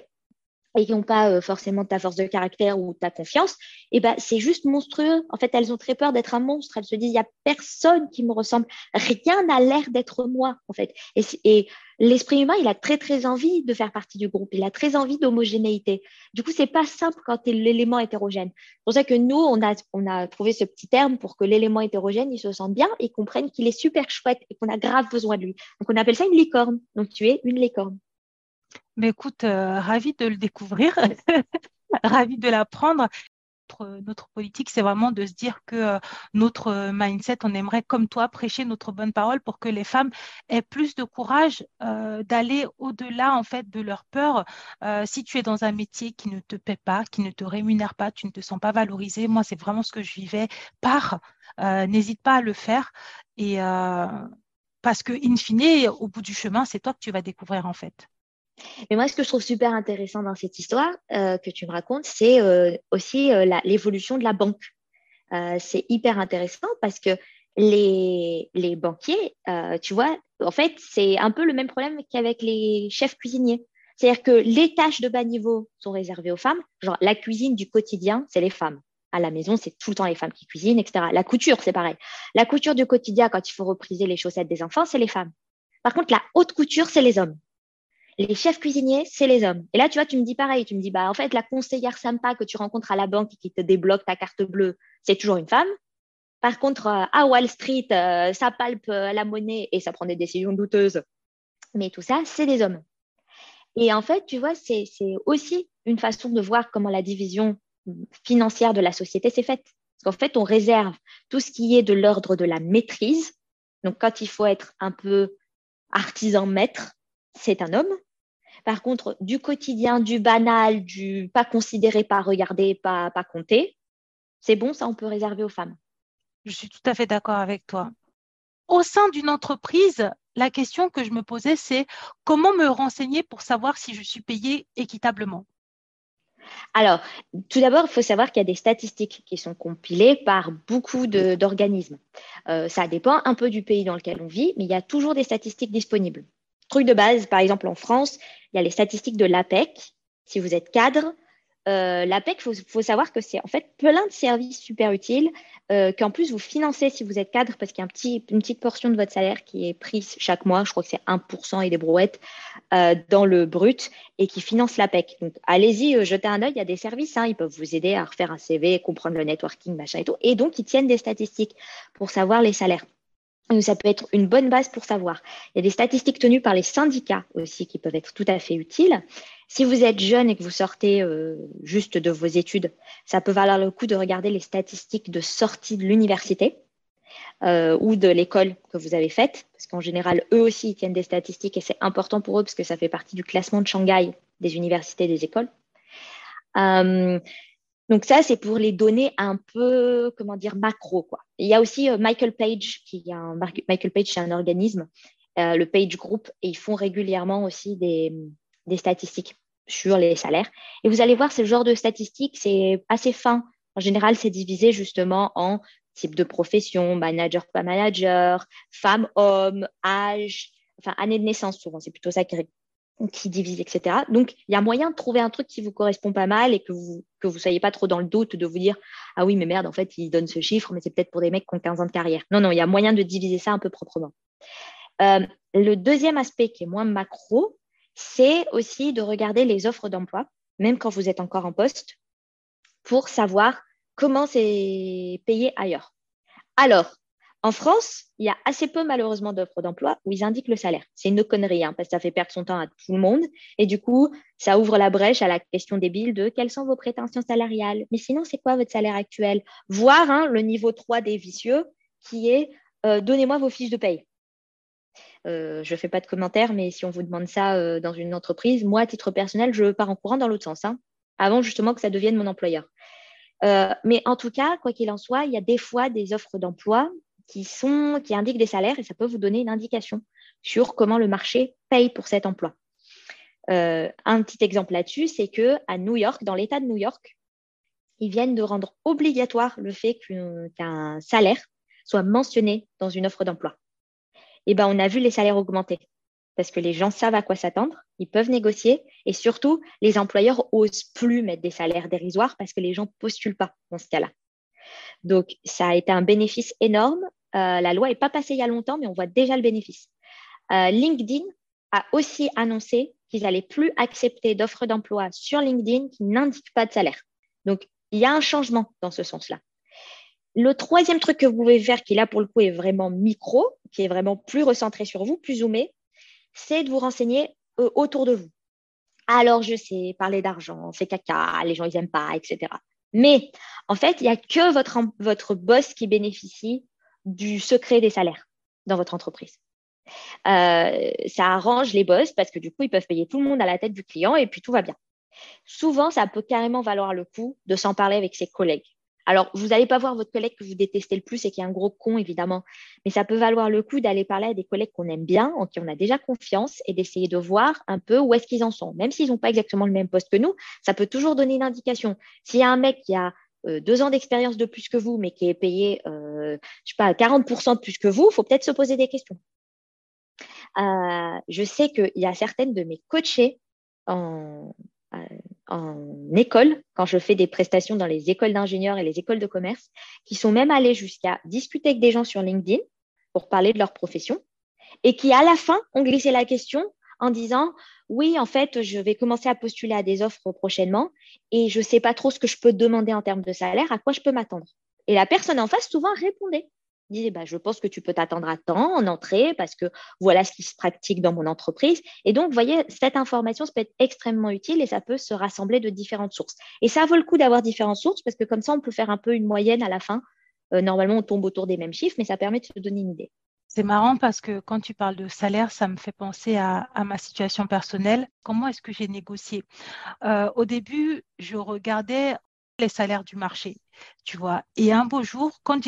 et qui n'ont pas euh, forcément ta force de caractère ou ta confiance, et eh ben c'est juste monstrueux. En fait, elles ont très peur d'être un monstre. Elles se disent il y a personne qui me ressemble. Rien n'a l'air d'être moi en fait. Et, l'esprit humain, il a très très envie de faire partie du groupe. Il a très envie d'homogénéité. Du coup, c'est pas simple quand l'élément hétérogène. C'est pour ça que nous, on a on a trouvé ce petit terme pour que l'élément hétérogène, il se sente bien et comprenne qu'il est super chouette et qu'on a grave besoin de lui. Donc on appelle ça une licorne. Donc tu es une licorne. Mais écoute, euh, ravi de le découvrir, ravi de l'apprendre. Notre, politique, c'est vraiment de se dire que euh, notre euh, mindset, on aimerait, comme toi, prêcher notre bonne parole pour que les femmes aient plus de courage d'aller au-delà en fait de leur peur. si tu es dans un métier qui ne te paie pas, qui ne te rémunère pas, tu ne te sens pas valorisé. Moi, c'est vraiment ce que je vivais. Pars, n'hésite pas à le faire et parce que in fine, au bout du chemin, c'est toi que tu vas découvrir en fait. Mais moi, ce que je trouve super intéressant dans cette histoire euh, que tu me racontes, c'est euh, aussi euh, l'évolution de la banque. c'est hyper intéressant parce que les, les banquiers, tu vois, en fait, c'est un peu le même problème qu'avec les chefs cuisiniers. C'est-à-dire que les tâches de bas niveau sont réservées aux femmes. Genre, la cuisine du quotidien, c'est les femmes. À la maison, c'est tout le temps les femmes qui cuisinent, etc. La couture, c'est pareil. La couture du quotidien, quand il faut repriser les chaussettes des enfants, c'est les femmes. Par contre, la haute couture, c'est les hommes les chefs cuisiniers, c'est les hommes. Et là, tu vois, tu me dis pareil, tu me dis, bah, en fait, la conseillère sympa que tu rencontres à la banque et qui te débloque ta carte bleue, c'est toujours une femme. Par contre, euh, à Wall Street, euh, ça palpe euh, la monnaie et ça prend des décisions douteuses. Mais tout ça, c'est des hommes. Et en fait, tu vois, c'est aussi une façon de voir comment la division financière de la société s'est faite. Parce qu'en fait, on réserve tout ce qui est de l'ordre de la maîtrise. Donc, quand il faut être un peu artisan maître, c'est un homme. Par contre, du quotidien, du banal, du pas considéré, pas regardé, pas, pas compté, c'est bon, ça on peut réserver aux femmes. Je suis tout à fait d'accord avec toi. Au sein d'une entreprise, la question que je me posais, c'est comment me renseigner pour savoir si je suis payée équitablement? Alors, tout d'abord, il faut savoir qu'il y a des statistiques qui sont compilées par beaucoup d'organismes. Euh, ça dépend un peu du pays dans lequel on vit, mais il y a toujours des statistiques disponibles truc de base, par exemple en France, il y a les statistiques de l'APEC. Si vous êtes cadre, euh, l'APEC, il faut, savoir que c'est en fait plein de services super utiles euh, qu'en plus vous financez si vous êtes cadre parce qu'il y a un petit, une petite portion de votre salaire qui est prise chaque mois, je crois que c'est 1% et des brouettes euh, dans le brut et qui finance l'APEC. Donc allez-y, jetez un œil, il y a des services, hein, ils peuvent vous aider à refaire un CV, comprendre le networking, machin et tout. Et donc ils tiennent des statistiques pour savoir les salaires ça peut être une bonne base pour savoir. Il y a des statistiques tenues par les syndicats aussi qui peuvent être tout à fait utiles. Si vous êtes jeune et que vous sortez euh, juste de vos études, ça peut valoir le coup de regarder les statistiques de sortie de l'université euh, ou de l'école que vous avez faite. Parce qu'en général, eux aussi, ils tiennent des statistiques et c'est important pour eux parce que ça fait partie du classement de Shanghai des universités et des écoles. Euh, donc ça, c'est pour les données un peu, comment dire, macro. Quoi. Il y a aussi euh, Michael Page, qui est Michael Page, c'est un organisme, euh, le Page Group, et ils font régulièrement aussi des, des, statistiques sur les salaires. Et vous allez voir, ce genre de statistiques, c'est assez fin. En général, c'est divisé justement en type de profession, manager, pas manager, femme, homme, âge, enfin année de naissance souvent, c'est plutôt ça qui, qui divise, etc. Donc, il y a moyen de trouver un truc qui vous correspond pas mal et que vous que soyez pas trop dans le doute de vous dire ah oui mais merde en fait il donne ce chiffre mais c'est peut-être pour des mecs qui ont 15 ans de carrière. Non non, il y a moyen de diviser ça un peu proprement. Euh, le deuxième aspect qui est moins macro, c'est aussi de regarder les offres d'emploi, même quand vous êtes encore en poste, pour savoir comment c'est payé ailleurs. Alors, en France, il y a assez peu malheureusement d'offres d'emploi où ils indiquent le salaire. C'est une connerie, hein, parce que ça fait perdre son temps à tout le monde. Et du coup, ça ouvre la brèche à la question débile de quelles sont vos prétentions salariales. Mais sinon, c'est quoi votre salaire actuel? Voir hein, le niveau 3 des vicieux qui est euh, donnez-moi vos fiches de paye. Euh, je ne fais pas de commentaires, mais si on vous demande ça euh, dans une entreprise, moi, à titre personnel, je pars en courant dans l'autre sens, hein, avant justement que ça devienne mon employeur. mais en tout cas, quoi qu'il en soit, il y a des fois des offres d'emploi qui, sont, qui indiquent des salaires et ça peut vous donner une indication sur comment le marché paye pour cet emploi. Euh, un petit exemple là-dessus, c'est que à New York, dans l'État de New York, ils viennent de rendre obligatoire le fait qu'un salaire soit mentionné dans une offre d'emploi. Eh ben, on a vu les salaires augmenter parce que les gens savent à quoi s'attendre, ils peuvent négocier et surtout, les employeurs osent plus mettre des salaires dérisoires parce que les gens postulent pas dans ce cas-là. Donc, ça a été un bénéfice énorme. Euh, la loi n'est pas passée il y a longtemps, mais on voit déjà le bénéfice. Euh, LinkedIn a aussi annoncé qu'ils n'allaient plus accepter d'offres d'emploi sur LinkedIn qui n'indiquent pas de salaire. Donc, il y a un changement dans ce sens-là. Le troisième truc que vous pouvez faire, qui là pour le coup est vraiment micro, qui est vraiment plus recentré sur vous, plus zoomé, c'est de vous renseigner euh, autour de vous. Alors, je sais, parler d'argent, c'est caca, les gens, ils n'aiment pas, etc. Mais en fait, il n'y a que votre, votre boss qui bénéficie du secret des salaires dans votre entreprise. Euh, ça arrange les boss parce que du coup, ils peuvent payer tout le monde à la tête du client et puis tout va bien. Souvent, ça peut carrément valoir le coup de s'en parler avec ses collègues. Alors, vous n'allez pas voir votre collègue que vous détestez le plus et qui est un gros con, évidemment, mais ça peut valoir le coup d'aller parler à des collègues qu'on aime bien, en qui on a déjà confiance, et d'essayer de voir un peu où est-ce qu'ils en sont. Même s'ils n'ont pas exactement le même poste que nous, ça peut toujours donner une indication. S'il y a un mec qui a deux ans d'expérience de plus que vous, mais qui est payé, euh, je sais pas, 40% de plus que vous, il faut peut-être se poser des questions. Euh, je sais qu'il y a certaines de mes coachées en, école, quand je fais des prestations dans les écoles d'ingénieurs et les écoles de commerce, qui sont même allés jusqu'à discuter avec des gens sur LinkedIn pour parler de leur profession et qui, à la fin, ont glissé la question en disant oui, en fait, je vais commencer à postuler à des offres prochainement et je ne sais pas trop ce que je peux demander en termes de salaire, à quoi je peux m'attendre. Et la personne en face souvent répondait disait bah, Je pense que tu peux t'attendre à temps en entrée parce que voilà ce qui se pratique dans mon entreprise. Et donc, vous voyez, cette information, ça peut être extrêmement utile et ça peut se rassembler de différentes sources. Et ça vaut le coup d'avoir différentes sources parce que comme ça, on peut faire un peu une moyenne à la fin. Euh, normalement, on tombe autour des mêmes chiffres, mais ça permet de se donner une idée. C'est marrant parce que quand tu parles de salaire, ça me fait penser à, ma situation personnelle. Comment est-ce que j'ai négocié? Euh, Au début, je regardais les salaires du marché, tu vois. Et un beau jour, quand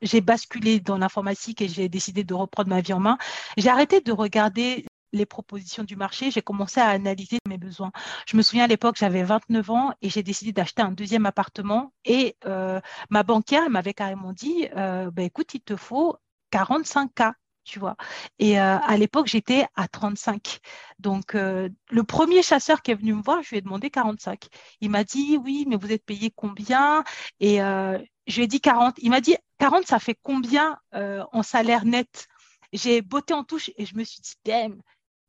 j'ai basculé dans l'informatique et j'ai décidé de reprendre ma vie en main, j'ai arrêté de regarder les propositions du marché, j'ai commencé à analyser mes besoins. Je me souviens à l'époque, j'avais 29 ans et j'ai décidé d'acheter un deuxième appartement et euh, ma banquière m'avait carrément dit, euh, bah, écoute, il te faut 45 k tu vois. Et euh, à l'époque, j'étais à 35. Donc, euh, le premier chasseur qui est venu me voir, je lui ai demandé 45. Il m'a dit, oui, mais vous êtes payé combien? Et euh, je lui ai dit 40. Il m'a dit, 40, ça fait combien en salaire net? J'ai botté en touche et je me suis dit, damn,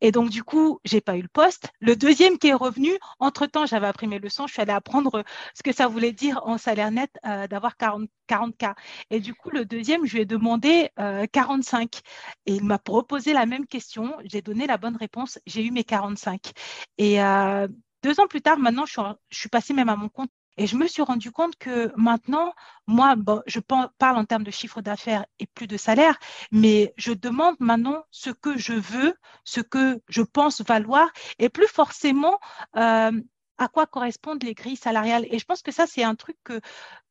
et donc, du coup, j'ai pas eu le poste. Le deuxième qui est revenu, entre-temps, j'avais appris mes leçons, je suis allée apprendre ce que ça voulait dire en salaire net euh, d'avoir 40, 40K. Et du coup, le deuxième, je lui ai demandé 45. Euh, Et il m'a proposé la même question. J'ai donné la bonne réponse. J'ai eu mes 45. Et euh, deux ans plus tard, maintenant, je suis passée même à mon compte Et je me suis rendu compte que maintenant, moi, je parle en termes de chiffre d'affaires et plus de salaire, mais je demande maintenant ce que je veux, ce que je pense valoir, et plus forcément euh, à quoi correspondent les grilles salariales. Et je pense que ça, c'est un truc que,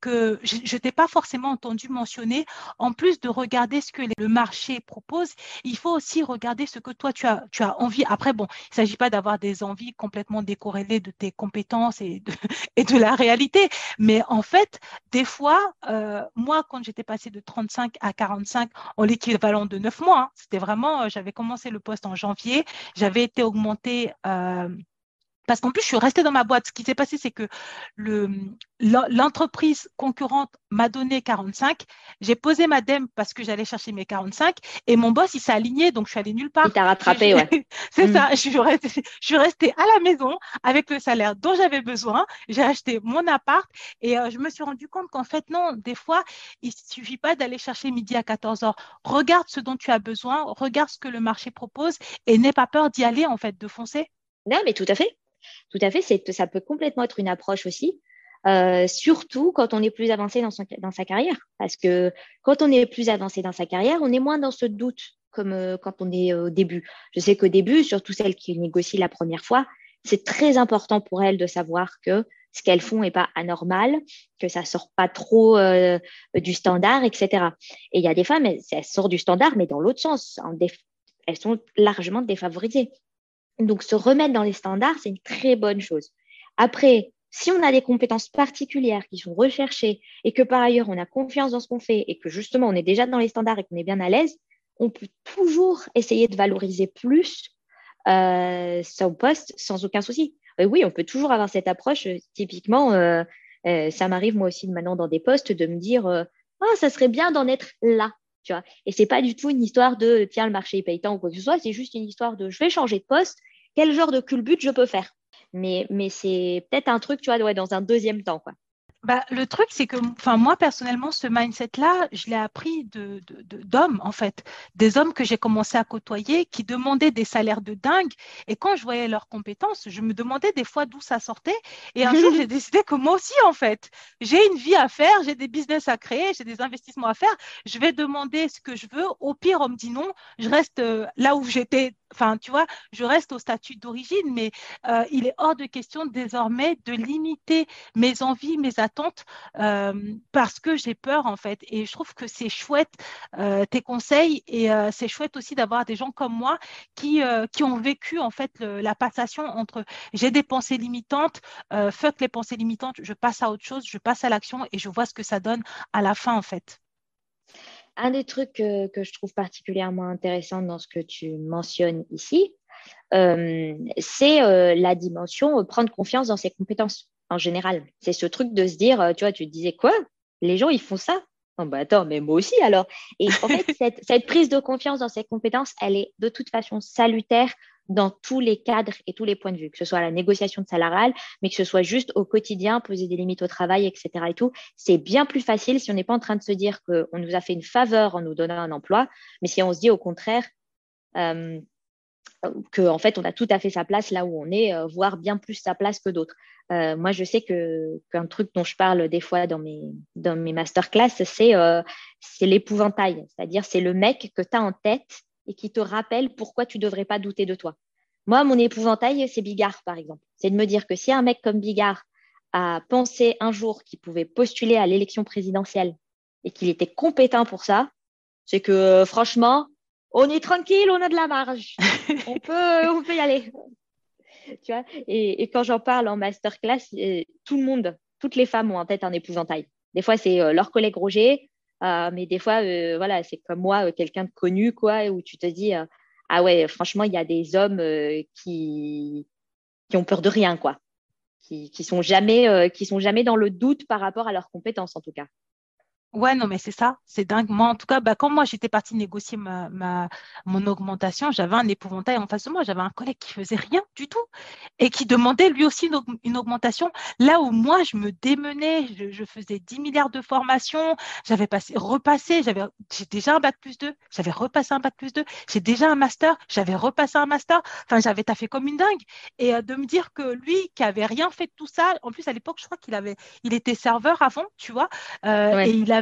que je ne t'ai pas forcément entendu mentionner. En plus de regarder ce que le marché propose, il faut aussi regarder ce que toi, tu as, tu as envie. Après, bon, il ne s'agit pas d'avoir des envies complètement décorrélées de tes compétences et de, et de la réalité. Mais en fait, des fois, euh, moi, quand j'étais passée de 35 à 45 en l'équivalent de 9 mois, hein, c'était vraiment, euh, j'avais commencé le poste en janvier, j'avais été augmentée. Euh, parce qu'en plus, je suis restée dans ma boîte. Ce qui s'est passé, c'est que l'entreprise concurrente m'a donné 45. J'ai posé ma DEM parce que j'allais chercher mes 45. Et mon boss, il s'est aligné, donc je suis allée nulle part. Il t'a rattrapé, ouais. c'est ça. Mm. Je suis, restée, je suis, restée, à la maison avec le salaire dont j'avais besoin. J'ai acheté mon appart et euh, je me suis rendu compte qu'en fait, non, des fois, il ne suffit pas d'aller chercher midi à 14 heures. Regarde ce dont tu as besoin, regarde ce que le marché propose et n'aie pas peur d'y aller, en fait, de foncer. Non, mais tout à fait. Tout à fait, ça peut complètement être une approche aussi, euh, surtout quand on est plus avancé dans, sa carrière. Parce que quand on est plus avancé dans sa carrière, on est moins dans ce doute comme euh, quand on est au début. Je sais qu'au début, surtout celles qui négocient la première fois, c'est très important pour elles de savoir que ce qu'elles font n'est pas anormal, que ça sort pas trop euh, du standard, etc. Et il y a des femmes, elles sortent du standard, mais dans l'autre sens. elles sont largement défavorisées. Donc, se remettre dans les standards, c'est une très bonne chose. Après, si on a des compétences particulières qui sont recherchées et que par ailleurs on a confiance dans ce qu'on fait et que justement on est déjà dans les standards et qu'on est bien à l'aise, on peut toujours essayer de valoriser plus euh, son poste sans aucun souci. Euh, oui, on peut toujours avoir cette approche. Typiquement, euh, ça m'arrive moi aussi maintenant dans des postes de me dire ah, ça serait bien d'en être là. Tu vois et c'est pas du tout une histoire de tiens, le marché est payant ou quoi que ce soit, c'est juste une histoire de je vais changer de poste, quel genre de culbute je peux faire. Mais, mais c'est peut-être un truc, tu vois, ouais, dans un deuxième temps. Quoi. Bah, le truc, c'est que enfin, moi, personnellement, ce mindset-là, je l'ai appris d'hommes, de, de, en fait. Des hommes que j'ai commencé à côtoyer qui demandaient des salaires de dingue. Et quand je voyais leurs compétences, je me demandais des fois d'où ça sortait. Et un jour, j'ai décidé que moi aussi, en fait, j'ai une vie à faire, j'ai des business à créer, j'ai des investissements à faire. Je vais demander ce que je veux. Au pire, on me dit non. Je reste euh, là où j'étais enfin, tu vois, je reste au statut d'origine, mais euh, il est hors de question désormais de limiter mes envies, mes attentes, euh, parce que j'ai peur, en fait. Et je trouve que c'est chouette, euh, tes conseils, et c'est chouette aussi d'avoir des gens comme moi qui, qui ont vécu, en fait, la passation entre j'ai des pensées limitantes, fuck les pensées limitantes, je passe à autre chose, je passe à l'action et je vois ce que ça donne à la fin, en fait. Un des trucs que, je trouve particulièrement intéressant dans ce que tu mentionnes ici, euh, c'est euh, la dimension euh, prendre confiance dans ses compétences en général. C'est ce truc de se dire, tu vois, tu te disais quoi? Les gens, ils font ça Oh bah attends, mais moi aussi alors. Et en fait, cette, prise de confiance dans ses compétences, elle est de toute façon salutaire dans tous les cadres et tous les points de vue, que ce soit la négociation de salariale, mais que ce soit juste au quotidien, poser des limites au travail, etc. Et tout, c'est bien plus facile si on n'est pas en train de se dire qu'on nous a fait une faveur en nous donnant un emploi, mais si on se dit au contraire euh, qu'en en fait on a tout à fait sa place là où on est, euh, voire bien plus sa place que d'autres. Euh, moi, je sais que qu'un truc dont je parle des fois dans mes dans mes masterclass, c'est c'est l'épouvantail, c'est-à-dire c'est le mec que tu as en tête et qui te rappelle pourquoi tu ne devrais pas douter de toi. Moi, mon épouvantail, c'est Bigard, par exemple. C'est de me dire que si un mec comme Bigard a pensé un jour qu'il pouvait postuler à l'élection présidentielle et qu'il était compétent pour ça, c'est que franchement, on est tranquille, on a de la marge. on, peut, on peut y aller. tu vois et, quand j'en parle en masterclass, euh, tout le monde, toutes les femmes ont en tête un épouvantail. Des fois, c'est euh, leur collègue Roger, euh, mais des fois, euh, voilà, c'est comme moi, euh, quelqu'un de connu, quoi, où tu te dis, ah ouais, franchement, il y a des hommes qui, qui ont peur de rien, quoi, qui, qui sont jamais, qui sont jamais dans le doute par rapport à leurs compétences, en tout cas. Ouais, non, mais c'est ça, c'est dingue. Moi, en tout cas, bah, quand moi j'étais partie négocier ma, ma, mon augmentation, j'avais un épouvantail en face de moi. J'avais un collègue qui faisait rien du tout et qui demandait lui aussi une, une augmentation. Là où moi, je me démenais, je, je faisais 10 milliards de formations, j'avais passé, repassé, j'avais, j'ai déjà un bac plus 2, j'avais repassé un bac plus 2, j'ai déjà un master, j'avais repassé un master. Enfin, j'avais taffé comme une dingue. Et euh, de me dire que lui, qui avait rien fait de tout ça, en plus à l'époque, je crois qu'il avait, il était serveur avant, tu vois, euh, Ouais. et il avait,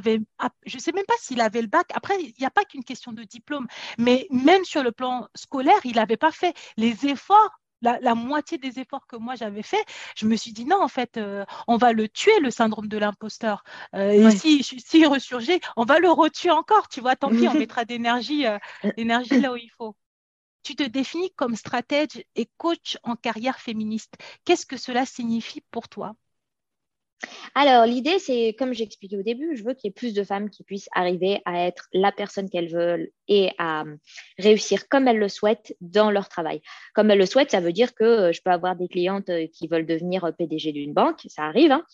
je sais même pas s'il avait le bac. Après, il n'y a pas qu'une question de diplôme, mais même sur le plan scolaire, il n'avait pas fait les efforts. La, la moitié des efforts que moi j'avais fait, je me suis dit non, en fait, euh, on va le tuer, le syndrome de l'imposteur. Euh, Et Ouais. si, si ressurgit, on va le retuer encore, tu vois, tant pis, on mettra d'énergie euh, là où il faut. Tu te définis comme stratège et coach en carrière féministe. Qu'est-ce que cela signifie pour toi? Alors, l'idée, c'est, comme j'expliquais au début, je veux qu'il y ait plus de femmes qui puissent arriver à être la personne qu'elles veulent et à euh, réussir comme elles le souhaitent dans leur travail. Comme elles le souhaitent, ça veut dire que euh, je peux avoir des clientes euh, qui veulent devenir PDG d'une banque, ça arrive, hein,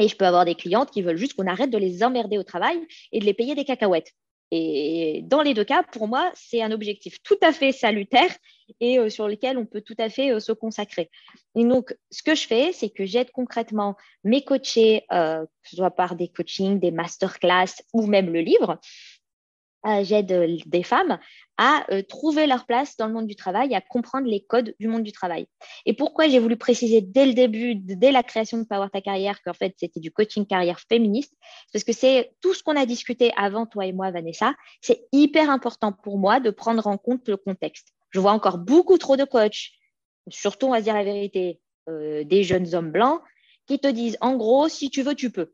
et je peux avoir des clientes qui veulent juste qu'on arrête de les emmerder au travail et de les payer des cacahuètes. Et dans les deux cas, pour moi, c'est un objectif tout à fait salutaire et euh, sur lequel on peut tout à fait euh, se consacrer. Et donc, ce que je fais, c'est que j'aide concrètement mes coachés, euh, que ce soit par des coachings, des masterclass ou même le livre. J'aide euh, des femmes à euh, trouver leur place dans le monde du travail, à comprendre les codes du monde du travail. Et pourquoi j'ai voulu préciser dès le début, dès la création de Power Ta Carrière, qu'en fait, c'était du coaching carrière féministe, parce que c'est tout ce qu'on a discuté avant, toi et moi, Vanessa, c'est hyper important pour moi de prendre en compte le contexte. Je vois encore beaucoup trop de coachs, surtout, on va dire la vérité, euh, des jeunes hommes blancs, qui te disent, en gros, si tu veux, tu peux.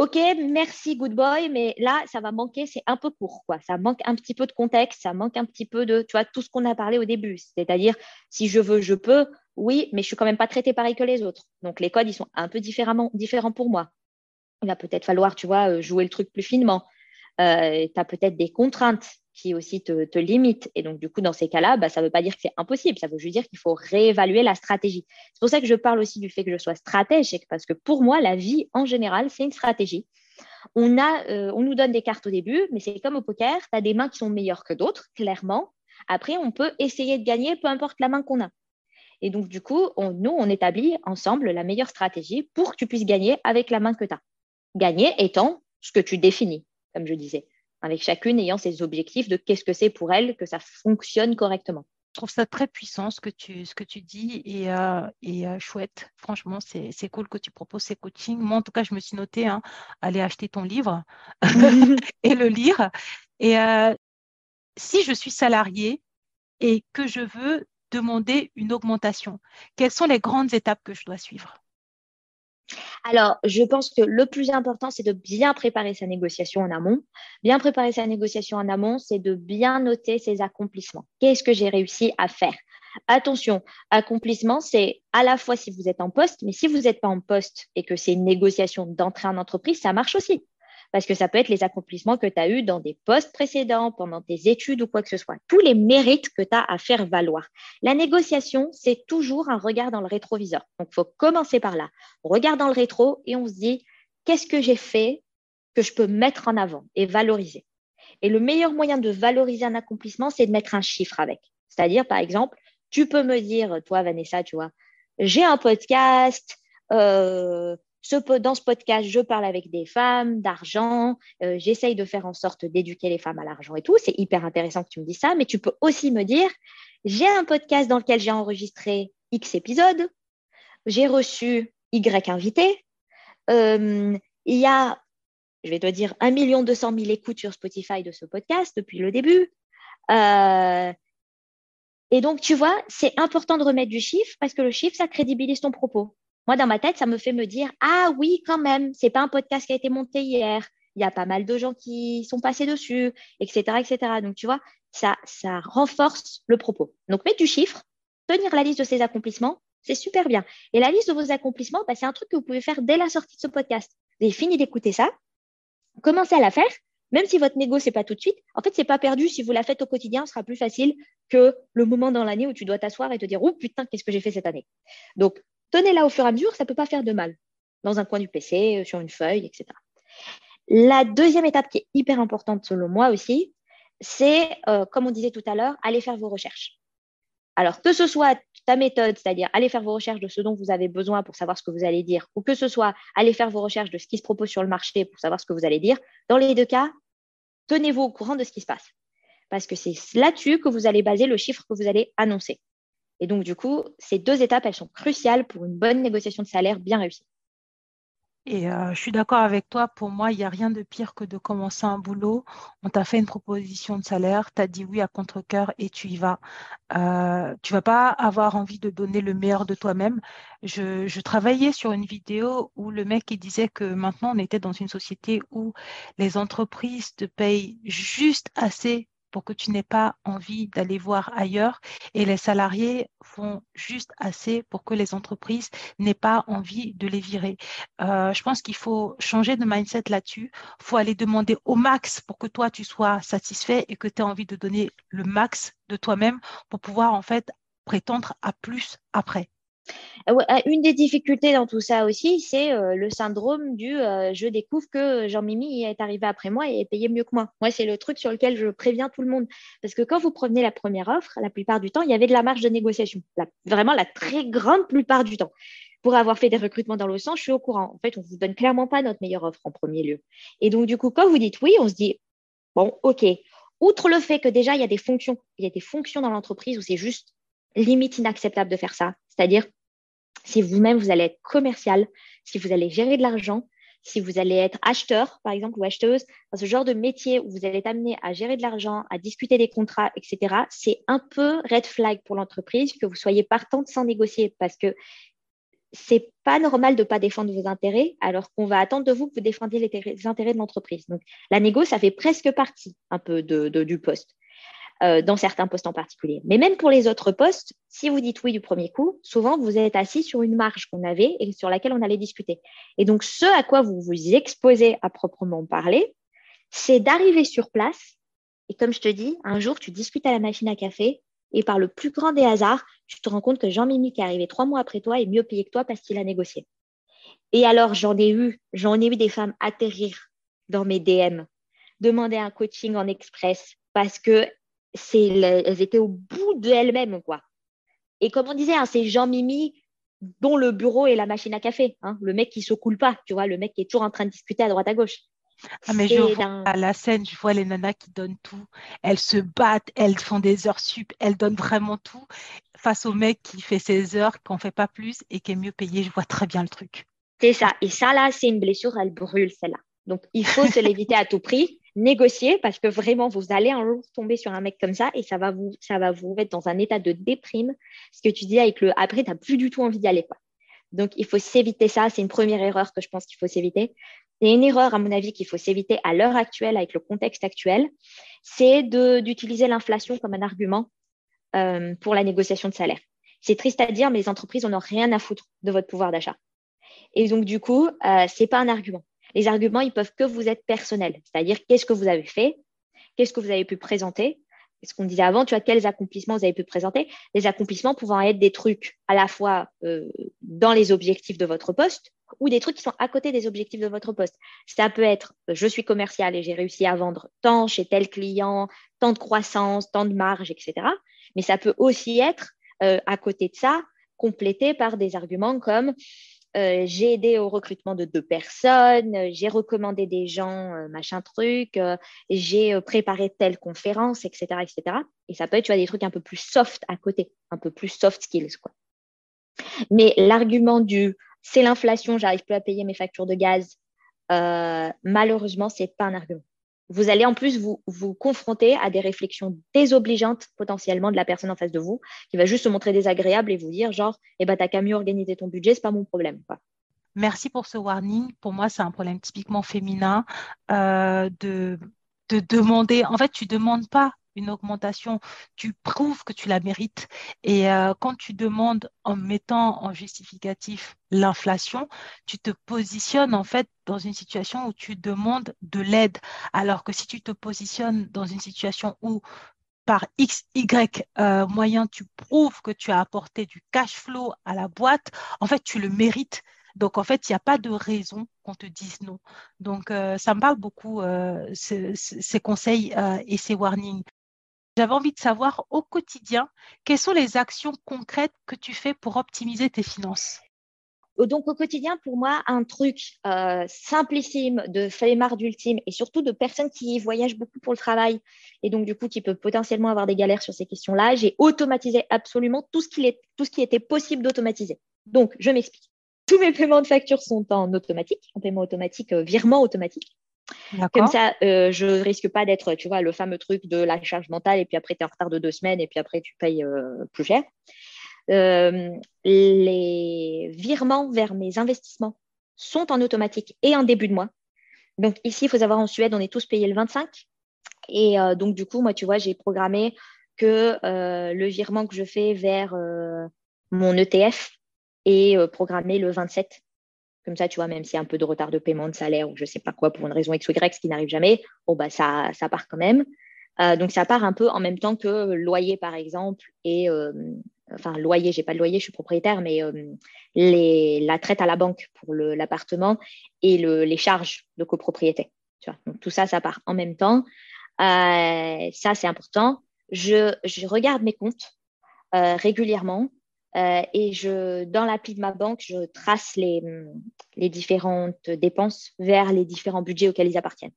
Ok, merci, good boy, mais là, ça va manquer, c'est un peu court, quoi. Ça manque un petit peu de contexte, ça manque un petit peu de, tu vois, tout ce qu'on a parlé au début. C'est-à-dire, si je veux, je peux, oui, mais je suis quand même pas traité pareil que les autres. Donc, les codes, ils sont un peu différemment, différents pour moi. Il va peut-être falloir, tu vois, euh, jouer le truc plus finement. Euh, tu as peut-être des contraintes qui aussi te, te limitent. Et donc, du coup, dans ces cas-là, bah, ça ne veut pas dire que c'est impossible. Ça veut juste dire qu'il faut réévaluer la stratégie. C'est pour ça que je parle aussi du fait que je sois stratège, parce que pour moi, la vie en général, c'est une stratégie. On, a, euh, on nous donne des cartes au début, mais c'est comme au poker, tu as des mains qui sont meilleures que d'autres, clairement. Après, on peut essayer de gagner, peu importe la main qu'on a. Et donc, du coup, nous, on établit ensemble la meilleure stratégie pour que tu puisses gagner avec la main que tu as. Gagner étant ce que tu définis, comme je disais, avec chacune ayant ses objectifs de qu'est-ce que c'est pour elle que ça fonctionne correctement. Je trouve ça très puissant ce que tu, ce que tu dis et, euh, et euh, chouette. Franchement, c'est, c'est cool que tu proposes ces coachings. Moi, en tout cas, je me suis notée, hein, aller acheter ton livre et le lire. Et euh, si je suis salariée et que je veux demander une augmentation, quelles sont les grandes étapes que je dois suivre? Alors, je pense que le plus important, c'est de bien préparer sa négociation en amont. Bien préparer sa négociation en amont, c'est de bien noter ses accomplissements. Qu'est-ce que j'ai réussi à faire? Attention, accomplissement, c'est à la fois si vous êtes en poste, mais si vous n'êtes pas en poste et que c'est une négociation d'entrée en entreprise, ça marche aussi. Parce que ça peut être les accomplissements que tu as eus dans des postes précédents, pendant tes études ou quoi que ce soit. Tous les mérites que tu as à faire valoir. La négociation, c'est toujours un regard dans le rétroviseur. Donc, il faut commencer par là. On regarde dans le rétro et on se dit, qu'est-ce que j'ai fait que je peux mettre en avant et valoriser? Et le meilleur moyen de valoriser un accomplissement, c'est de mettre un chiffre avec. C'est-à-dire, par exemple, tu peux me dire, toi, Vanessa, tu vois, j'ai un podcast, euh, dans ce podcast, je parle avec des femmes, d'argent, euh, j'essaye de faire en sorte d'éduquer les femmes à l'argent et tout. C'est hyper intéressant que tu me dises ça, mais tu peux aussi me dire, j'ai un podcast dans lequel j'ai enregistré X épisodes, j'ai reçu Y invités, euh, il y a, je vais te dire, 1 200 000 écoutes sur Spotify de ce podcast depuis le début. Euh, et donc, tu vois, c'est important de remettre du chiffre parce que le chiffre, ça crédibilise ton propos. Moi, dans ma tête, ça me fait me dire Ah oui, quand même, c'est pas un podcast qui a été monté hier. Il y a pas mal de gens qui sont passés dessus, etc. etc. Donc, tu vois, ça, ça renforce le propos. Donc, mettre du chiffre, tenir la liste de ses accomplissements, c'est super bien. Et la liste de vos accomplissements, bah, c'est un truc que vous pouvez faire dès la sortie de ce podcast. Vous avez fini d'écouter ça, commencez à la faire. Même si votre négo, c'est pas tout de suite, en fait, c'est pas perdu. Si vous la faites au quotidien, ce sera plus facile que le moment dans l'année où tu dois t'asseoir et te dire, oh putain, qu'est-ce que j'ai fait cette année. Donc, tenez-la au fur et à mesure, ça peut pas faire de mal. Dans un coin du PC, sur une feuille, etc. La deuxième étape qui est hyper importante selon moi aussi, c'est, euh, comme on disait tout à l'heure, aller faire vos recherches. Alors, que ce soit ta méthode, c'est-à-dire aller faire vos recherches de ce dont vous avez besoin pour savoir ce que vous allez dire, ou que ce soit aller faire vos recherches de ce qui se propose sur le marché pour savoir ce que vous allez dire, dans les deux cas, tenez-vous au courant de ce qui se passe. Parce que c'est là-dessus que vous allez baser le chiffre que vous allez annoncer. Et donc, du coup, ces deux étapes, elles sont cruciales pour une bonne négociation de salaire bien réussie. Et euh, je suis d'accord avec toi, pour moi, il n'y a rien de pire que de commencer un boulot. On t'a fait une proposition de salaire, tu as dit oui à contre-coeur et tu y vas. Euh, tu vas pas avoir envie de donner le meilleur de toi-même. Je, travaillais sur une vidéo où le mec disait que maintenant on était dans une société où les entreprises te payent juste assez pour que tu n'aies pas envie d'aller voir ailleurs et les salariés font juste assez pour que les entreprises n'aient pas envie de les virer. Euh, je pense qu'il faut changer de mindset là-dessus. Il faut aller demander au max pour que toi, tu sois satisfait et que tu aies envie de donner le max de toi-même pour pouvoir en fait prétendre à plus après. Euh, euh, une des difficultés dans tout ça aussi, c'est euh, le syndrome du je découvre que Jean-Mimi est arrivé après moi et est payé mieux que moi. Moi, c'est le truc sur lequel je préviens tout le monde. Parce que quand vous prenez la première offre, la plupart du temps, il y avait de la marge de négociation. vraiment la très grande plupart du temps. Pour avoir fait des recrutements dans le sens, je suis au courant. En fait, on ne vous donne clairement pas notre meilleure offre en premier lieu. Et donc, du coup, quand vous dites oui, on se dit, bon, OK. Outre le fait que déjà, il y a des fonctions, il y a des fonctions dans l'entreprise où c'est juste limite inacceptable de faire ça. C'est-à-dire, si vous-même, vous allez être commercial, si vous allez gérer de l'argent, si vous allez être acheteur, par exemple, ou acheteuse, dans ce genre de métier où vous allez être amené à gérer de l'argent, à discuter des contrats, etc., c'est un peu red flag pour l'entreprise que vous soyez partante sans négocier parce que c'est pas normal de ne pas défendre vos intérêts alors qu'on va attendre de vous que vous défendiez les, intérêts de l'entreprise. Donc, la négo, ça fait presque partie un peu du poste. Euh, dans certains postes en particulier. Mais même pour les autres postes, si vous dites oui du premier coup, souvent vous êtes assis sur une marge qu'on avait et sur laquelle on allait discuter. Et donc, ce à quoi vous vous exposez à proprement parler, c'est d'arriver sur place. Et comme je te dis, un jour, tu discutes à la machine à café et par le plus grand des hasards, tu te rends compte que Jean-Mimi, qui est arrivé trois mois après toi, est mieux payé que toi parce qu'il a négocié. Et alors, j'en ai eu, j'en ai eu des femmes atterrir dans mes DM, demander un coaching en express parce que c'est elles étaient au bout d'elles-mêmes, quoi. Et comme on disait, hein, c'est Jean-Mimi dont le bureau est la machine à café, hein, le mec qui se coule pas, tu vois, le mec qui est toujours en train de discuter à droite à gauche. Ah, mais je vois à la scène, je vois les nanas qui donnent tout. Elles se battent, elles font des heures sup, elles donnent vraiment tout face au mec qui fait ses heures, qu'on fait pas plus et qui est mieux payé. Je vois très bien le truc. C'est ça. Et ça, là, c'est une blessure, elle brûle, celle-là. Donc, il faut se l'éviter à tout prix négocier parce que vraiment, vous allez un jour tomber sur un mec comme ça et ça va vous, ça va vous mettre dans un état de déprime. Ce que tu dis avec le après, tu n'as plus du tout envie d'y aller. Quoi. Donc, il faut s'éviter ça. C'est une première erreur que je pense qu'il faut s'éviter. Et une erreur, à mon avis, qu'il faut s'éviter à l'heure actuelle, avec le contexte actuel, c'est d'utiliser l'inflation comme un argument euh, pour la négociation de salaire. C'est triste à dire, mais les entreprises n'ont rien à foutre de votre pouvoir d'achat. Et donc, du coup, euh, ce n'est pas un argument. Les arguments, ils peuvent que vous être personnels, c'est-à-dire qu'est-ce que vous avez fait, qu'est-ce que vous avez pu présenter? Ce qu'on disait avant, tu vois, quels accomplissements vous avez pu présenter? Les accomplissements pouvant être des trucs à la fois euh, dans les objectifs de votre poste ou des trucs qui sont à côté des objectifs de votre poste. Ça peut être euh, je suis commercial et j'ai réussi à vendre tant chez tel client, tant de croissance, tant de marge, etc. Mais ça peut aussi être euh, à côté de ça complété par des arguments comme euh, j'ai aidé au recrutement de deux personnes, euh, j'ai recommandé des gens, euh, machin truc, j'ai préparé telle conférence, etc., etc. Et ça peut être, tu vois, des trucs un peu plus soft à côté, un peu plus soft skills, quoi. Mais l'argument du c'est l'inflation, j'arrive plus à payer mes factures de gaz, malheureusement, c'est pas un argument vous allez en plus vous, confronter à des réflexions désobligeantes potentiellement de la personne en face de vous, qui va juste se montrer désagréable et vous dire genre, eh ben, t'as qu'à mieux organiser ton budget, c'est pas mon problème. Merci pour ce warning. Pour moi, c'est un problème typiquement féminin euh, de, de demander. En fait, tu demandes pas une augmentation, tu prouves que tu la mérites. Et euh, quand tu demandes en mettant en justificatif l'inflation, tu te positionnes en fait dans une situation où tu demandes de l'aide. Alors que si tu te positionnes dans une situation où par X, Y euh, moyen, tu prouves que tu as apporté du cash flow à la boîte, en fait, tu le mérites Donc, en fait, il n'y a pas de raison qu'on te dise non. Donc, euh, ça me parle beaucoup, ces conseils et ces warnings. J'avais envie de savoir au quotidien, quelles sont les actions concrètes que tu fais pour optimiser tes finances? Donc au quotidien, pour moi, un truc euh, simplissime de flemmard d'ultime et surtout de personnes qui voyagent beaucoup pour le travail et donc du coup qui peuvent potentiellement avoir des galères sur ces questions-là, j'ai automatisé absolument tout ce, qui tout ce qui était possible d'automatiser. Donc je m'explique. Tous mes paiements de factures sont en automatique, en paiement automatique, euh, virement automatique. Comme ça, euh, je ne risque pas d'être, tu vois, le fameux truc de la charge mentale et puis après tu es en retard de deux semaines et puis après tu payes plus cher. Euh, les virements vers mes investissements sont en automatique et en début de mois. Donc ici, il faut savoir, en Suède, on est tous payés le 25. Et euh, donc, du coup, moi, tu vois, j'ai programmé que euh, le virement que je fais vers mon ETF est programmé le 27. Comme ça, tu vois, même s'il y a un peu de retard de paiement de salaire ou je ne sais pas quoi pour une raison X ou Y, ce qui n'arrive jamais, bah, ça, ça part quand même. donc, ça part un peu en même temps que loyer, par exemple, et enfin loyer, j'ai pas de loyer, je suis propriétaire, mais euh, les, la traite à la banque pour l'appartement et le, les charges de copropriété. Tu vois Donc tout ça, ça part en même temps. Euh, ça, c'est important. Je, je, regarde mes comptes euh, et je, dans l'appli de ma banque, je trace les, les différentes dépenses vers les différents budgets auxquels ils appartiennent.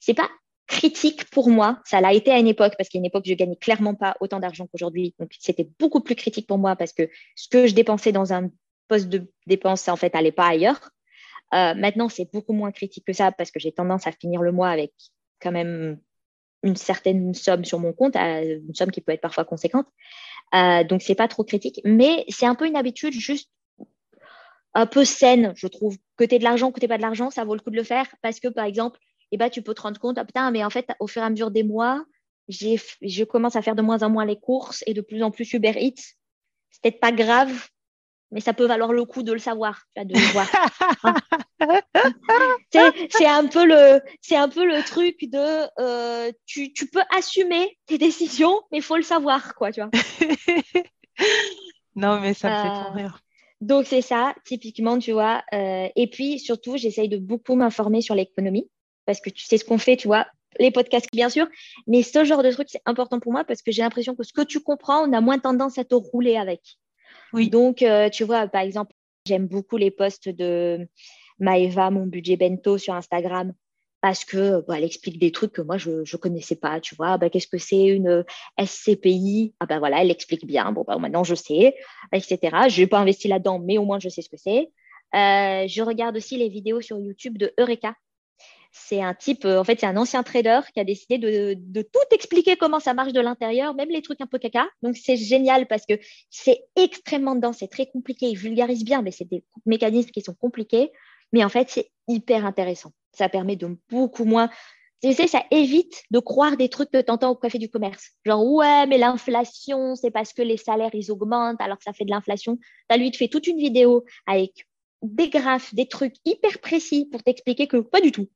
C'est pas critique pour moi. Ça l'a été à une époque, parce qu'à une époque, je gagnais clairement pas autant d'argent qu'aujourd'hui. Donc, c'était beaucoup plus critique pour moi parce que ce que je dépensais dans un poste de dépense, ça, en fait, n'allait pas ailleurs. Euh, maintenant, c'est beaucoup moins critique que ça parce que j'ai tendance à finir le mois avec quand même une certaine somme sur mon compte, euh, une somme qui peut être parfois conséquente. Euh, donc, c'est pas trop critique, mais c'est un peu une habitude juste un peu saine, je trouve. Tu de l'argent, tu pas de l'argent, ça vaut le coup de le faire parce que, par exemple, et bah, tu peux te rendre compte, ah, putain, mais en fait, au fur et à mesure des mois, je commence à faire de moins en moins les courses et de plus en plus Uber Eats. C'est peut-être pas grave, mais ça peut valoir le coup de le savoir, de le voir. c'est un peu le, c'est un peu le truc de, euh, tu, tu, peux assumer tes décisions, mais il faut le savoir, quoi, tu vois. non, mais ça me fait trop euh, rire. Donc c'est ça, typiquement, tu vois. Euh, et puis surtout, j'essaye de beaucoup m'informer sur l'économie parce que tu sais ce qu'on fait, tu vois, les podcasts bien sûr, mais ce genre de truc, c'est important pour moi parce que j'ai l'impression que ce que tu comprends, on a moins tendance à te rouler avec. Oui. Donc, euh, tu vois, par exemple, j'aime beaucoup les posts de Maeva, mon budget bento sur Instagram parce que bah, elle explique des trucs que moi je ne connaissais pas, tu vois. Bah, Qu'est-ce que c'est une SCPI Ah ben voilà, elle explique bien. Bon, bah, maintenant je sais, etc. Je n'ai pas investi là-dedans, mais au moins je sais ce que c'est. Euh, je regarde aussi les vidéos sur YouTube de Eureka, c'est un type, euh, en fait, c'est un ancien trader qui a décidé de, tout expliquer comment ça marche de l'intérieur, même les trucs un peu caca. Donc, c'est génial parce que c'est extrêmement dense, c'est très compliqué. Il vulgarise bien, mais c'est des mécanismes qui sont compliqués. Mais en fait, c'est hyper intéressant. Ça permet de beaucoup moins. Tu sais, ça évite de croire des trucs que tu entends au café du commerce. Genre, ouais, mais l'inflation, c'est parce que les salaires, ils augmentent alors que ça fait de l'inflation. Tu as lui, te fait toute une vidéo avec des graphes, des trucs hyper précis pour t'expliquer que pas du tout.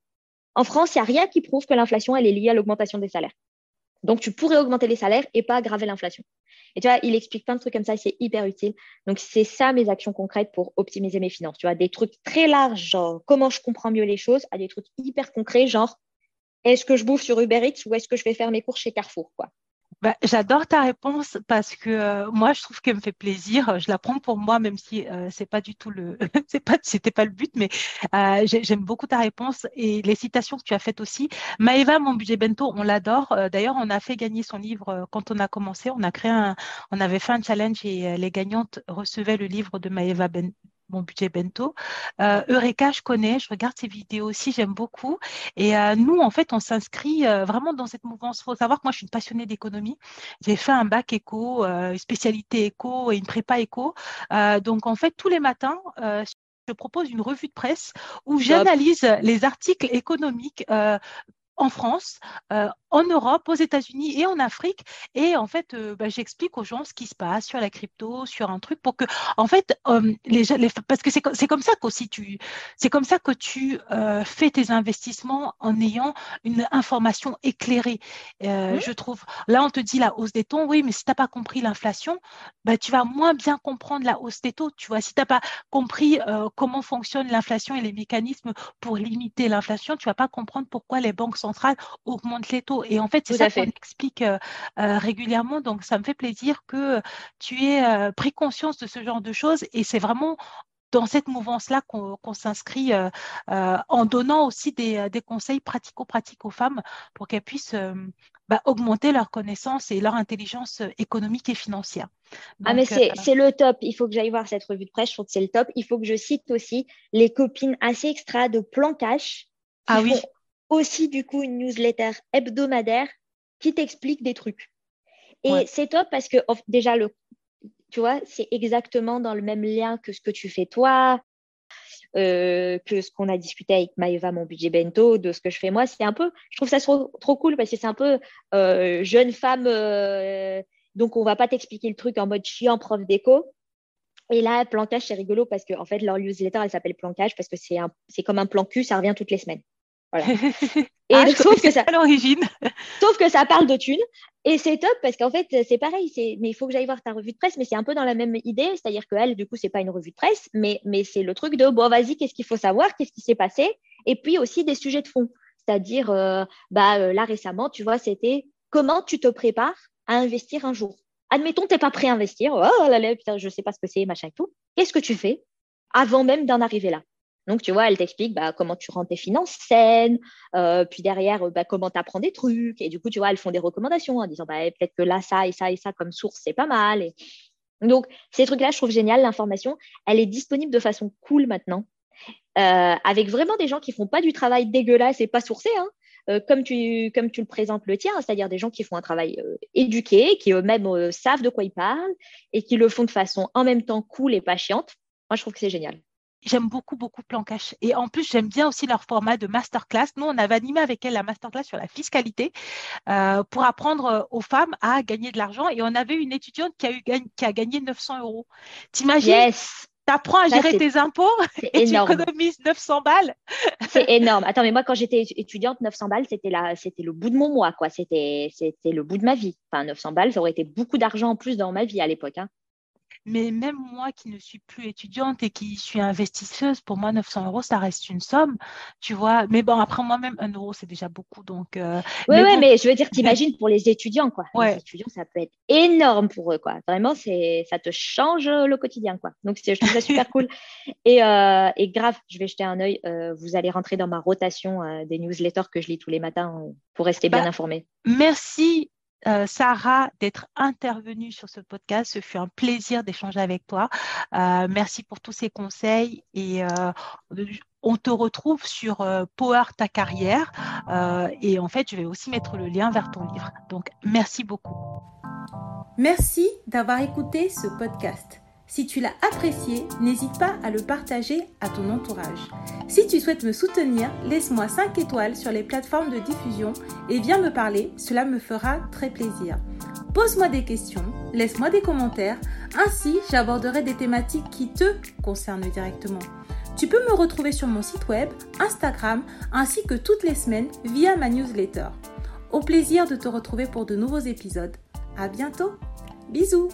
En France, il n'y a rien qui prouve que l'inflation, elle est liée à l'augmentation des salaires. Donc, tu pourrais augmenter les salaires et pas aggraver l'inflation. Et tu vois, il explique plein de trucs comme ça c'est hyper utile. Donc, c'est ça mes actions concrètes pour optimiser mes finances. Tu vois, des trucs très larges, genre comment je comprends mieux les choses, à des trucs hyper concrets, genre est-ce que je bouffe sur Uber Eats ou est-ce que je vais faire mes cours chez Carrefour, quoi. Bah, j'adore ta réponse parce que euh, moi, je trouve qu'elle me fait plaisir. Je la prends pour moi, même si euh, c'est pas du tout le, c'est pas, c'était pas le but, mais euh, j'aime beaucoup ta réponse et les citations que tu as faites aussi. Maëva, mon budget bento, on l'adore. D'ailleurs, on a fait gagner son livre quand on a commencé. On a créé un, on avait fait un challenge et les gagnantes recevaient le livre de Maëva ben, mon budget bento. Euh, Eureka, je connais, je regarde ses vidéos aussi, j'aime beaucoup. Et euh, nous, en fait, on s'inscrit euh, vraiment dans cette mouvance. Il faut savoir que moi, je suis une passionnée d'économie. J'ai fait un bac éco, une spécialité éco et une prépa éco. donc, en fait, tous les matins, je propose une revue de presse où j'analyse les articles économiques en France, euh, en Europe, aux États-Unis et en Afrique. Et en fait, euh, bah, j'explique aux gens ce qui se passe sur la crypto, sur un truc pour que, en fait, euh, les, les, parce que c'est comme ça qu'aussi tu, c'est comme ça que tu fais tes investissements en ayant une information éclairée. Mmh. Je trouve. Là, on te dit la hausse des taux, oui, mais si tu n'as pas compris l'inflation, bah, tu vas moins bien comprendre la hausse des taux. Tu vois, si tu n'as pas compris comment fonctionne l'inflation et les mécanismes pour limiter l'inflation, tu vas pas comprendre pourquoi les banques centrales augmentent les taux. Et en fait, c'est ça qu'on explique euh, euh, régulièrement. Donc, ça me fait plaisir que tu aies euh, pris conscience de ce genre de choses. Et c'est vraiment dans cette mouvance-là qu'on s'inscrit en donnant aussi des, conseils pratico-pratiques aux femmes pour qu'elles puissent bah, augmenter leurs connaissances et leur intelligence économique et financière. ah mais c'est le top, il faut que j'aille voir cette revue de presse, je trouve que c'est le top. Il faut que je cite aussi les copines assez extra de Plan Cash. Ah oui aussi du coup une newsletter hebdomadaire qui t'explique des trucs. Et c'est top parce que déjà, le, tu vois, c'est exactement dans le même lien que ce que tu fais toi, euh, que ce qu'on a discuté avec Maëva, mon budget bento, de ce que je fais moi. C'est un peu, je trouve ça trop, trop cool parce que c'est un peu euh, jeune femme, euh, donc on va pas t'expliquer le truc en mode chiant prof d'éco. Et là, Plancage, c'est rigolo parce que en fait, leur newsletter, elle s'appelle Plancage parce que c'est comme un plan cul, ça revient toutes les semaines. Et ah, sauf que ça, l'origine. sauf que ça parle de thunes. Et c'est top parce qu'en fait, c'est pareil. Mais il faut que j'aille voir ta revue de presse, mais c'est un peu dans la même idée. C'est-à-dire qu'elle, du coup, c'est pas une revue de presse, mais, mais c'est le truc de bon, vas-y, qu'est-ce qu'il faut savoir, qu'est-ce qui s'est passé, et puis aussi des sujets de fond. C'est-à-dire, euh, bah, euh, là récemment, tu vois, c'était comment tu te prépares à investir un jour. Admettons, tu n'es pas prêt à investir. Oh là là, putain, je sais pas ce que c'est, machin et tout. Qu'est-ce que tu fais avant même d'en arriver là? Donc, tu vois, elle t'explique bah, comment tu rends tes finances saines, euh, puis derrière, bah, comment tu apprends des trucs. Et du coup, tu vois, elles font des recommandations en disant bah, peut-être que là, ça et ça et ça comme source, c'est pas mal. Donc, ces trucs-là, je trouve génial. L'information, elle est disponible de façon cool maintenant, euh, avec vraiment des gens qui font pas du travail dégueulasse et pas sourcé, hein. euh, comme, tu, comme tu le présentes le tien, c'est-à-dire des gens qui font un travail éduqué, qui eux-mêmes savent de quoi ils parlent et qui le font de façon en même temps cool et pas chiante. Moi, je trouve que c'est génial j'aime beaucoup, beaucoup Plan Cash. Et en plus, j'aime bien aussi leur format de masterclass. Nous, on avait animé avec elle la masterclass sur la fiscalité euh, pour apprendre euh, aux femmes à gagner de l'argent. Et on avait une étudiante qui a, eu, qui a gagné 900 euros. T'imagines? Yes. Tu apprends à gérer tes impôts et tu économises 900 balles. c'est énorme. Attends, mais moi, quand j'étais étudiante, 900 balles, c'était c'était le bout de mon mois, quoi. C'était, c'était le bout de ma vie. Enfin, 900 balles, ça aurait été beaucoup d'argent en plus dans ma vie à l'époque. Hein. Mais même moi qui ne suis plus étudiante et qui suis investisseuse, pour moi, 900 euros, ça reste une somme, tu vois. Mais bon, après moi-même, un euro, c'est déjà beaucoup. Donc, euh, oui, mais, mais je veux dire, t'imagines pour les étudiants, quoi. Les étudiants, ça peut être énorme pour eux, quoi. Vraiment, c'est, ça te change le quotidien, quoi. Donc, je trouve ça super cool. Et, euh, et, grave, je vais jeter un œil. Euh, vous allez rentrer dans ma rotation des newsletters que je lis tous les matins pour rester bien bah, informé. Merci euh, Sarah, d'être intervenue sur ce podcast. Ce fut un plaisir d'échanger avec toi. Euh, merci pour tous ces conseils et euh, on te retrouve sur Power ta carrière et en fait, je vais aussi mettre le lien vers ton livre. Donc, merci beaucoup. Merci d'avoir écouté ce podcast. Si tu l'as apprécié, n'hésite pas à le partager à ton entourage. Si tu souhaites me soutenir, laisse-moi 5 étoiles sur les plateformes de diffusion et viens me parler, cela me fera très plaisir. Pose-moi des questions, laisse-moi des commentaires, ainsi j'aborderai des thématiques qui te concernent directement. Tu peux me retrouver sur mon site web, Instagram, ainsi que toutes les semaines via ma newsletter. Au plaisir de te retrouver pour de nouveaux épisodes. À bientôt. Bisous